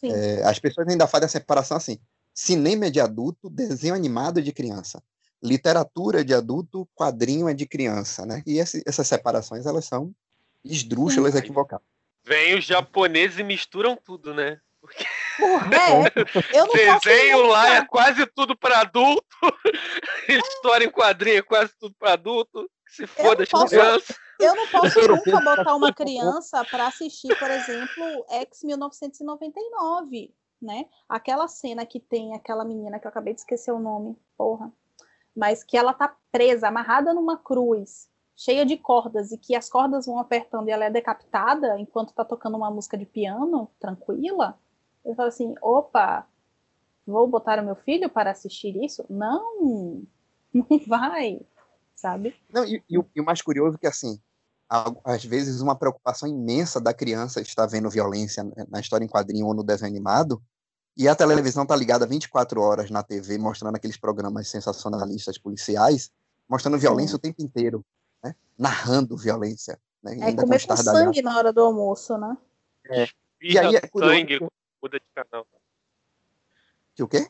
É, as pessoas ainda fazem a separação assim, cinema é de adulto, desenho animado é de criança literatura de adulto, quadrinho é de criança, né? E esse, essas separações, elas são esdrúxulas, equivocadas. Vem os japoneses e misturam tudo, né? Porque... Porra, é. Eu não Desenho lá é quase tudo para adulto. História em quadrinho é quase tudo para adulto. Se foda as crianças. Eu não posso nunca botar uma criança para assistir, por exemplo, X 1999, né? Aquela cena que tem aquela menina que eu acabei de esquecer o nome, porra mas que ela tá presa, amarrada numa cruz, cheia de cordas, e que as cordas vão apertando e ela é decapitada enquanto tá tocando uma música de piano, tranquila, eu falo assim, opa, vou botar o meu filho para assistir isso? Não, não vai, sabe? Não, e, e, o, e o mais curioso é que, assim, às vezes, uma preocupação imensa da criança estar vendo violência na história em quadrinho ou no desenho animado, e a televisão está ligada 24 horas na TV, mostrando aqueles programas sensacionalistas policiais, mostrando violência Sim. o tempo inteiro, né? narrando violência. Né? É comer com sangue na hora do almoço, né? É. E aí é curioso... sangue muda de canal. Que o quê?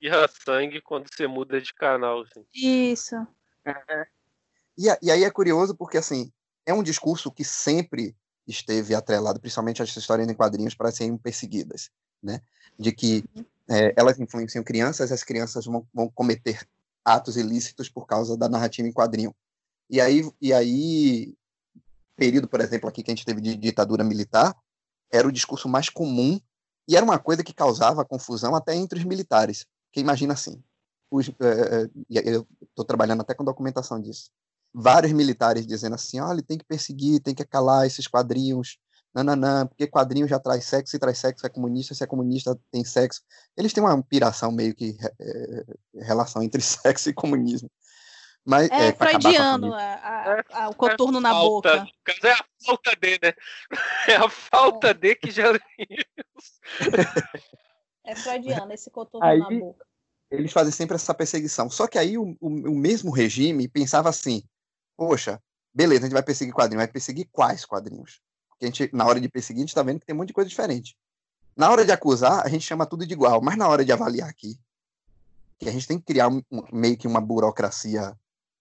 Irra sangue quando você muda de canal. Assim. Isso. É. E, e aí é curioso porque, assim, é um discurso que sempre esteve atrelado, principalmente as histórias em quadrinhos, para serem perseguidas, né? De que uhum. é, elas influenciam crianças, as crianças vão, vão, cometer atos ilícitos por causa da narrativa em quadrinho. E aí, e aí, período, por exemplo, aqui que a gente teve de ditadura militar, era o discurso mais comum e era uma coisa que causava confusão até entre os militares. Que imagina assim, os, é, eu estou trabalhando até com documentação disso vários militares dizendo assim, olha, tem que perseguir, tem que calar esses quadrinhos, nananã, porque quadrinho já traz sexo, e traz sexo é comunista, se é comunista tem sexo. Eles têm uma piração meio que é, relação entre sexo e comunismo. Mas, é, é freudiano a, a, é, a, o contorno é na falta, boca. É a falta de, né? É a falta é. de que já. é freudiano esse contorno Aí, na boca. Eles fazem sempre essa perseguição. Só que aí o, o, o mesmo regime pensava assim: poxa, beleza, a gente vai perseguir quadrinhos, vai perseguir quais quadrinhos? Porque a gente, na hora de perseguir, a gente está vendo que tem um monte de coisa diferente. Na hora de acusar, a gente chama tudo de igual, mas na hora de avaliar aqui, que a gente tem que criar um, meio que uma burocracia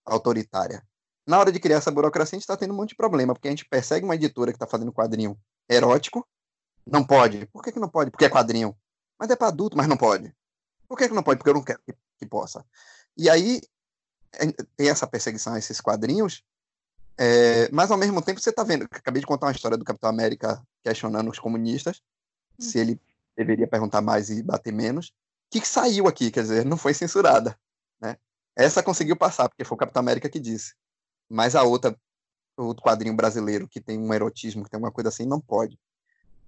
autoritária. Na hora de criar essa burocracia, a gente está tendo um monte de problema, porque a gente persegue uma editora que está fazendo quadrinho erótico, não pode. Por que, que não pode? Porque é quadrinho. Mas é para adulto, mas não pode. Por que, que não pode? Porque eu não quero que, que possa. E aí tem essa perseguição a esses quadrinhos, é, mas ao mesmo tempo você está vendo, acabei de contar uma história do Capitão América questionando os comunistas, se ele deveria perguntar mais e bater menos, que, que saiu aqui, quer dizer, não foi censurada, né? Essa conseguiu passar, porque foi o Capitão América que disse. Mas a outra, o quadrinho brasileiro, que tem um erotismo, que tem uma coisa assim, não pode.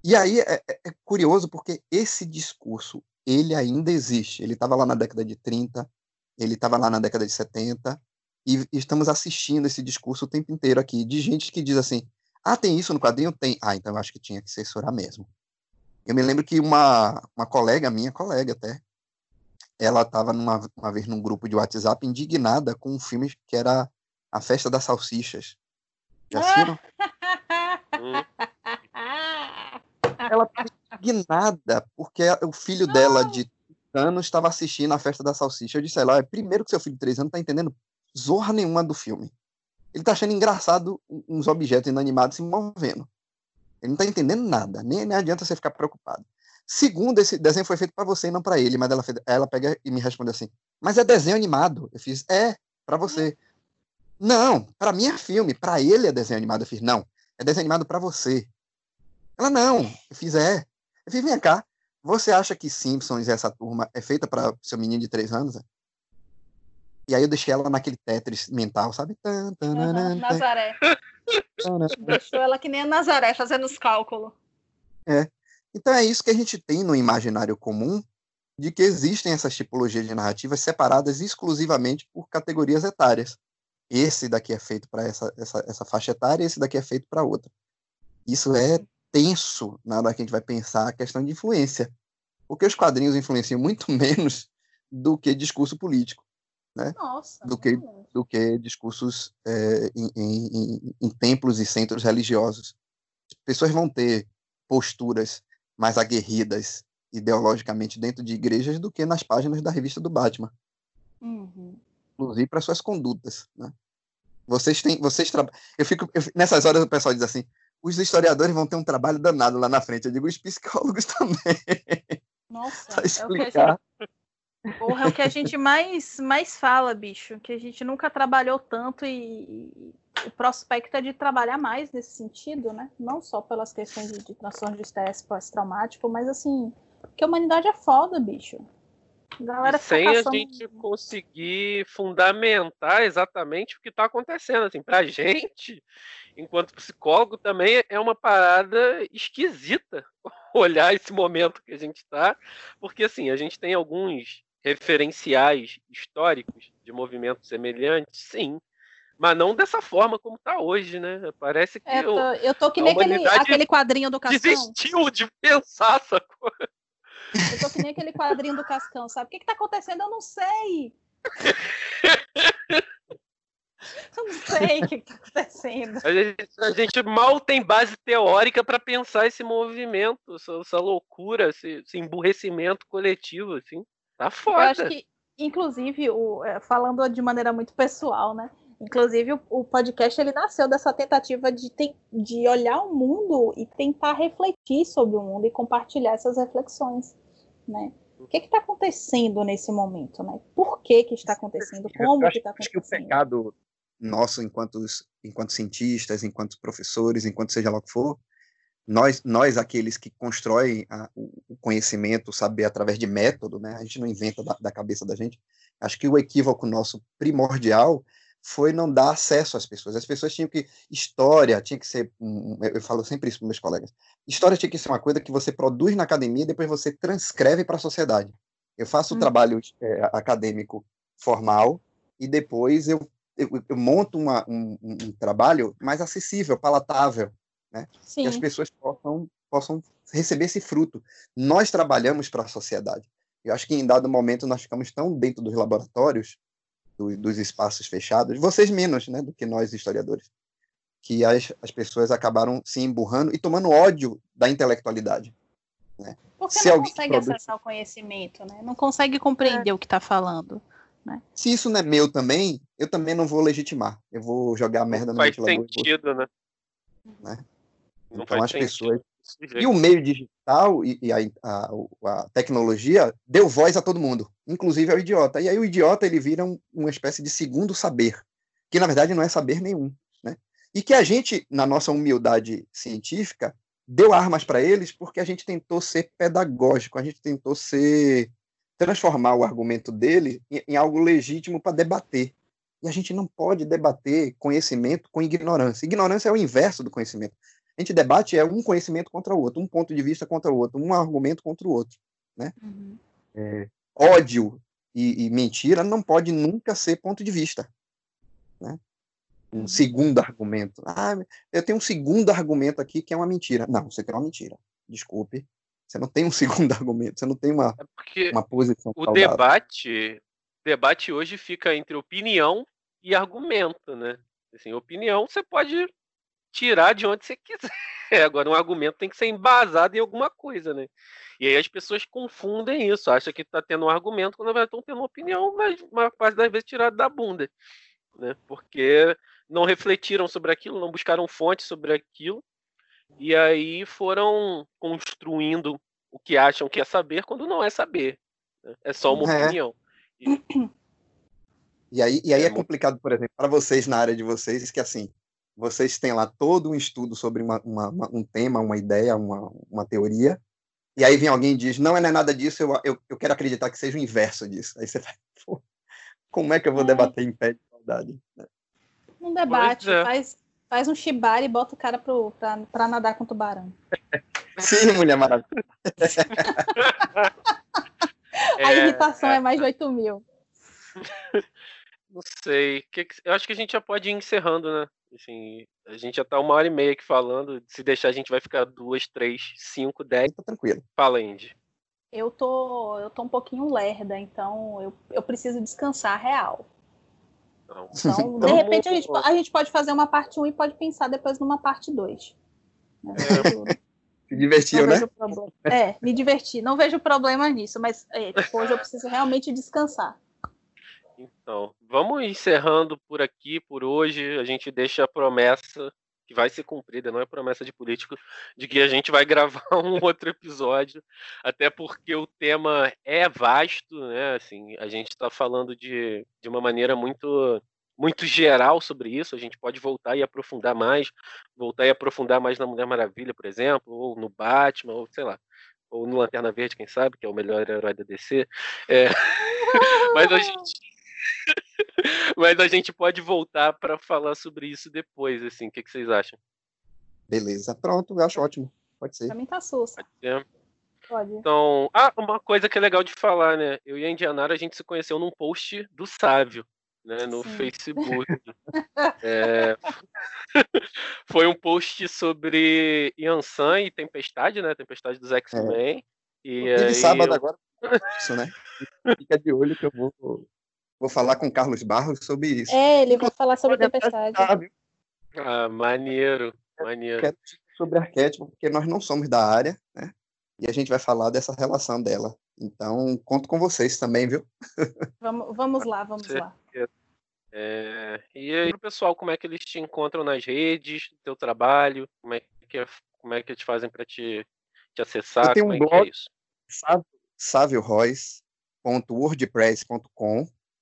E aí é, é, é curioso, porque esse discurso, ele ainda existe. Ele estava lá na década de 30, ele estava lá na década de 70, e estamos assistindo esse discurso o tempo inteiro aqui, de gente que diz assim: ah, tem isso no quadrinho? Tem. Ah, então eu acho que tinha que censurar mesmo. Eu me lembro que uma, uma colega, minha colega até, ela estava uma vez num grupo de WhatsApp indignada com um filme que era A Festa das Salsichas. Já assistiram? ela estava indignada porque o filho dela de anos estava assistindo a festa da salsicha. Eu disse a ela, primeiro que seu filho de três anos tá entendendo zorra nenhuma do filme. Ele tá achando engraçado uns objetos inanimados se movendo. Ele não tá entendendo nada, nem, nem adianta você ficar preocupado. Segundo, esse desenho foi feito para você e não para ele, mas ela, ela pega e me responde assim: "Mas é desenho animado". Eu fiz: "É, para você". Não, para mim é filme, para ele é desenho animado. Eu fiz: "Não, é desenho animado para você". Ela: "Não". Eu fiz: "É". Eu fiz: "Vem cá, você acha que Simpsons e essa turma é feita para seu menino de três anos? E aí eu deixei ela naquele Tetris mental, sabe? Uhum, Nazaré. Deixou ela que nem a Nazaré, fazendo os cálculos. É. Então é isso que a gente tem no imaginário comum, de que existem essas tipologias de narrativas separadas exclusivamente por categorias etárias. Esse daqui é feito para essa, essa, essa faixa etária, esse daqui é feito para outra. Isso é tenso na hora que a gente vai pensar a questão de influência. Porque os quadrinhos influenciam muito menos do que discurso político. Né? Nossa, do, que, do que discursos é, em, em, em, templos e centros religiosos. Pessoas vão ter posturas mais aguerridas ideologicamente dentro de igrejas do que nas páginas da revista do Batman. Uhum. Inclusive para suas condutas. Né? Vocês têm. Vocês tra... eu fico, eu, nessas horas o pessoal diz assim: os historiadores vão ter um trabalho danado lá na frente. Eu digo, os psicólogos também. Nossa, é o que a gente, porra, é o que a gente mais, mais fala, bicho. Que a gente nunca trabalhou tanto e, e o prospecto é de trabalhar mais nesse sentido, né? Não só pelas questões de, de transtorno de estresse pós-traumático, mas assim, que a humanidade é foda, bicho. Galera sem a gente conseguir fundamentar exatamente o que está acontecendo. Assim, pra gente, enquanto psicólogo, também é uma parada esquisita olhar esse momento que a gente está, porque assim, a gente tem alguns referenciais históricos de movimentos semelhantes, sim, Mas não dessa forma como está hoje, né? Parece que. É, tô, eu tô que nem aquele, aquele quadrinho do Cascão. Desistiu de pensar essa coisa. Eu tô que nem aquele quadrinho do Cascão, sabe? O que, que tá acontecendo? Eu não sei. Eu não sei o que está acontecendo. A gente, a gente, mal tem base teórica para pensar esse movimento, essa, essa loucura, esse, esse, emburrecimento coletivo, assim. Tá foda. Eu acho que, inclusive, o, é, falando de maneira muito pessoal, né? Inclusive, o, o podcast ele nasceu dessa tentativa de, ter, de olhar o mundo e tentar refletir sobre o mundo e compartilhar essas reflexões, né? O que está acontecendo nesse momento, né? Por que, que está acontecendo? Como que está acontecendo? Acho que o pecado nosso enquanto, enquanto cientistas, enquanto professores, enquanto seja lá o que for, nós, nós aqueles que constroem a, o conhecimento, o saber através de método, né? A gente não inventa da, da, cabeça da gente. Acho que o equívoco nosso primordial foi não dar acesso às pessoas. As pessoas tinham que história tinha que ser, eu falo sempre isso para meus colegas. História tinha que ser uma coisa que você produz na academia e depois você transcreve para a sociedade. Eu faço o hum. trabalho é, acadêmico formal e depois eu eu, eu monto uma, um, um, trabalho mais acessível, palatável, né? Sim. Que as pessoas possam, possam receber esse fruto. Nós trabalhamos para a sociedade. Eu acho que em dado momento nós ficamos tão dentro dos laboratórios, do, dos espaços fechados, vocês menos, né, do que nós historiadores, que as, as pessoas acabaram se emburrando e tomando ódio da intelectualidade. Né? Porque se não consegue produz... acessar o conhecimento, né? não consegue compreender é. o que está falando. Né? Se isso não é meu também, eu também não vou legitimar. Eu vou jogar a merda no faz sentido, né? né? Não então as pessoas. E o meio digital e, e a, a, a, tecnologia deu voz a todo mundo, inclusive ao idiota. E aí o idiota ele vira um, uma espécie de segundo saber, que na verdade não é saber nenhum. Né? E que a gente, na nossa humildade científica, deu armas para eles porque a gente tentou ser pedagógico, a gente tentou ser transformar o argumento dele em, em algo legítimo para debater. E a gente não pode debater conhecimento com ignorância. Ignorância é o inverso do conhecimento. A gente debate é um conhecimento contra o outro, um ponto de vista contra o outro, um argumento contra o outro. Né? Uhum. É, ódio e, e, mentira não pode nunca ser ponto de vista. Né? Um uhum. segundo argumento. Ah, eu tenho um segundo argumento aqui que é uma mentira. Não, você tem uma mentira. Desculpe, você não tem um segundo argumento, você não tem uma, é uma posição. O saudável. debate, debate hoje fica entre opinião e argumento, né? Assim, opinião você pode tirar de onde você quiser. Agora, um argumento tem que ser embasado em alguma coisa, né? E aí as pessoas confundem isso, acham que está tendo um argumento quando na verdade estão tendo uma opinião, mas uma parte das vezes tirada da bunda, né? Porque não refletiram sobre aquilo, não buscaram fontes sobre aquilo e aí foram construindo o que acham que é saber quando não é saber. Né? É só uma é. opinião. E... e, aí, e aí é, é complicado, por exemplo, para vocês na área de vocês, que assim, vocês têm lá todo um estudo sobre uma, uma, uma, um tema, uma ideia, uma, uma teoria, e aí vem alguém e diz, não, não é nada disso, eu, eu, eu quero acreditar que seja o inverso disso. Aí você vai, como é que eu vou é. debater em pé de igualdade? Um debate, é. faz, Faz um shibari e bota o cara pro, pra, pra nadar com tubarão. Sim, mulher maravilha. a é, irritação é, é mais de 8 mil. Não sei. Eu acho que a gente já pode ir encerrando, né? Assim, a gente já tá uma hora e meia aqui falando. Se deixar, a gente vai ficar duas, três, cinco, dez. Tá tranquilo. Fala, Indy. Eu tô, eu tô um pouquinho lerda, então eu, eu preciso descansar real. Então, então de repente, a gente, a gente pode fazer uma parte 1 e pode pensar depois numa parte 2. Né? É. Se divertiu, né? É, me diverti. Não vejo problema nisso, mas é, tipo, hoje eu preciso realmente descansar. Então, vamos encerrando por aqui, por hoje. A gente deixa a promessa que vai ser cumprida, não é promessa de político, de que a gente vai gravar um outro episódio, até porque o tema é vasto, né? Assim, a gente está falando de, de uma maneira muito muito geral sobre isso, a gente pode voltar e aprofundar mais, voltar e aprofundar mais na Mulher Maravilha, por exemplo, ou no Batman, ou sei lá, ou no Lanterna Verde, quem sabe, que é o melhor herói da DC. É... Mas a gente mas a gente pode voltar para falar sobre isso depois, assim. O que, que, vocês acham? Beleza, pronto, eu acho ótimo. Pode ser. Pra mim tá sussa. Pode ser. Pode. Então, ah, uma coisa que é legal de falar, né? Eu e a Indianara, a gente se conheceu num post do Sávio. né, no Sim. Facebook. é... Foi um post sobre Yansan e Tempestade, né? Tempestade dos X-Men. É. E aí... sábado agora, isso, né? Fica de olho que eu vou, vou falar com o Carlos Barros sobre isso. É, ele vai falar sobre Tempestade. Ah, maneiro, maneiro. Quero sobre arquétipo, porque nós não somos da área, né? E a gente vai falar dessa relação dela. Então, conto com vocês também, viu? Vamos, vamos lá, vamos lá. É, e aí, pessoal, como é que eles te encontram nas redes, teu trabalho? Como é que, é, como é que eles fazem para te, te acessar? Eu tenho um é blog, é.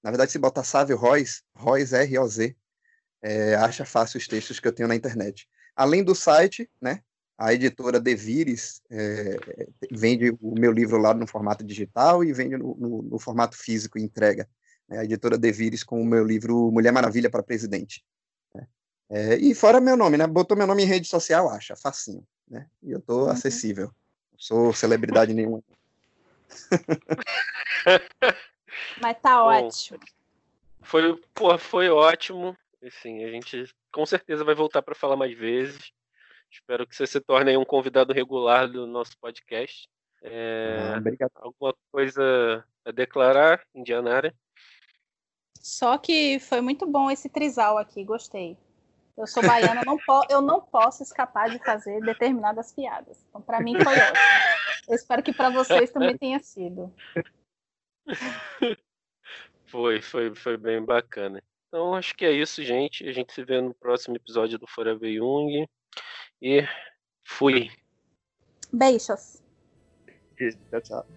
Na verdade, se botar Sávio Royce, Royce R-O-Z, é, acha fácil os textos que eu tenho na internet. Além do site, né, a editora Devires é, vende o meu livro lá no formato digital e vende no, no, no formato físico e entrega. Né, a editora Devires com o meu livro Mulher Maravilha para Presidente. Né. É, e fora meu nome, né? Botou meu nome em rede social, acha, facinho. Né? E eu tô uhum. acessível. Não sou celebridade nenhuma. Mas tá Bom, ótimo. Foi, pô, foi ótimo. Assim, a gente com certeza vai voltar para falar mais vezes. Espero que você se torne um convidado regular do nosso podcast. É, ah, obrigado. Alguma coisa a declarar, Indianária? Só que foi muito bom esse trisal aqui, gostei. Eu sou baiana, não eu não posso escapar de fazer determinadas piadas. Então, para mim foi ótimo. Eu espero que para vocês também tenha sido. Foi, foi, foi bem bacana. Então, acho que é isso, gente. A gente se vê no próximo episódio do Forever Young. E fui. Beijos. Tchau, tchau.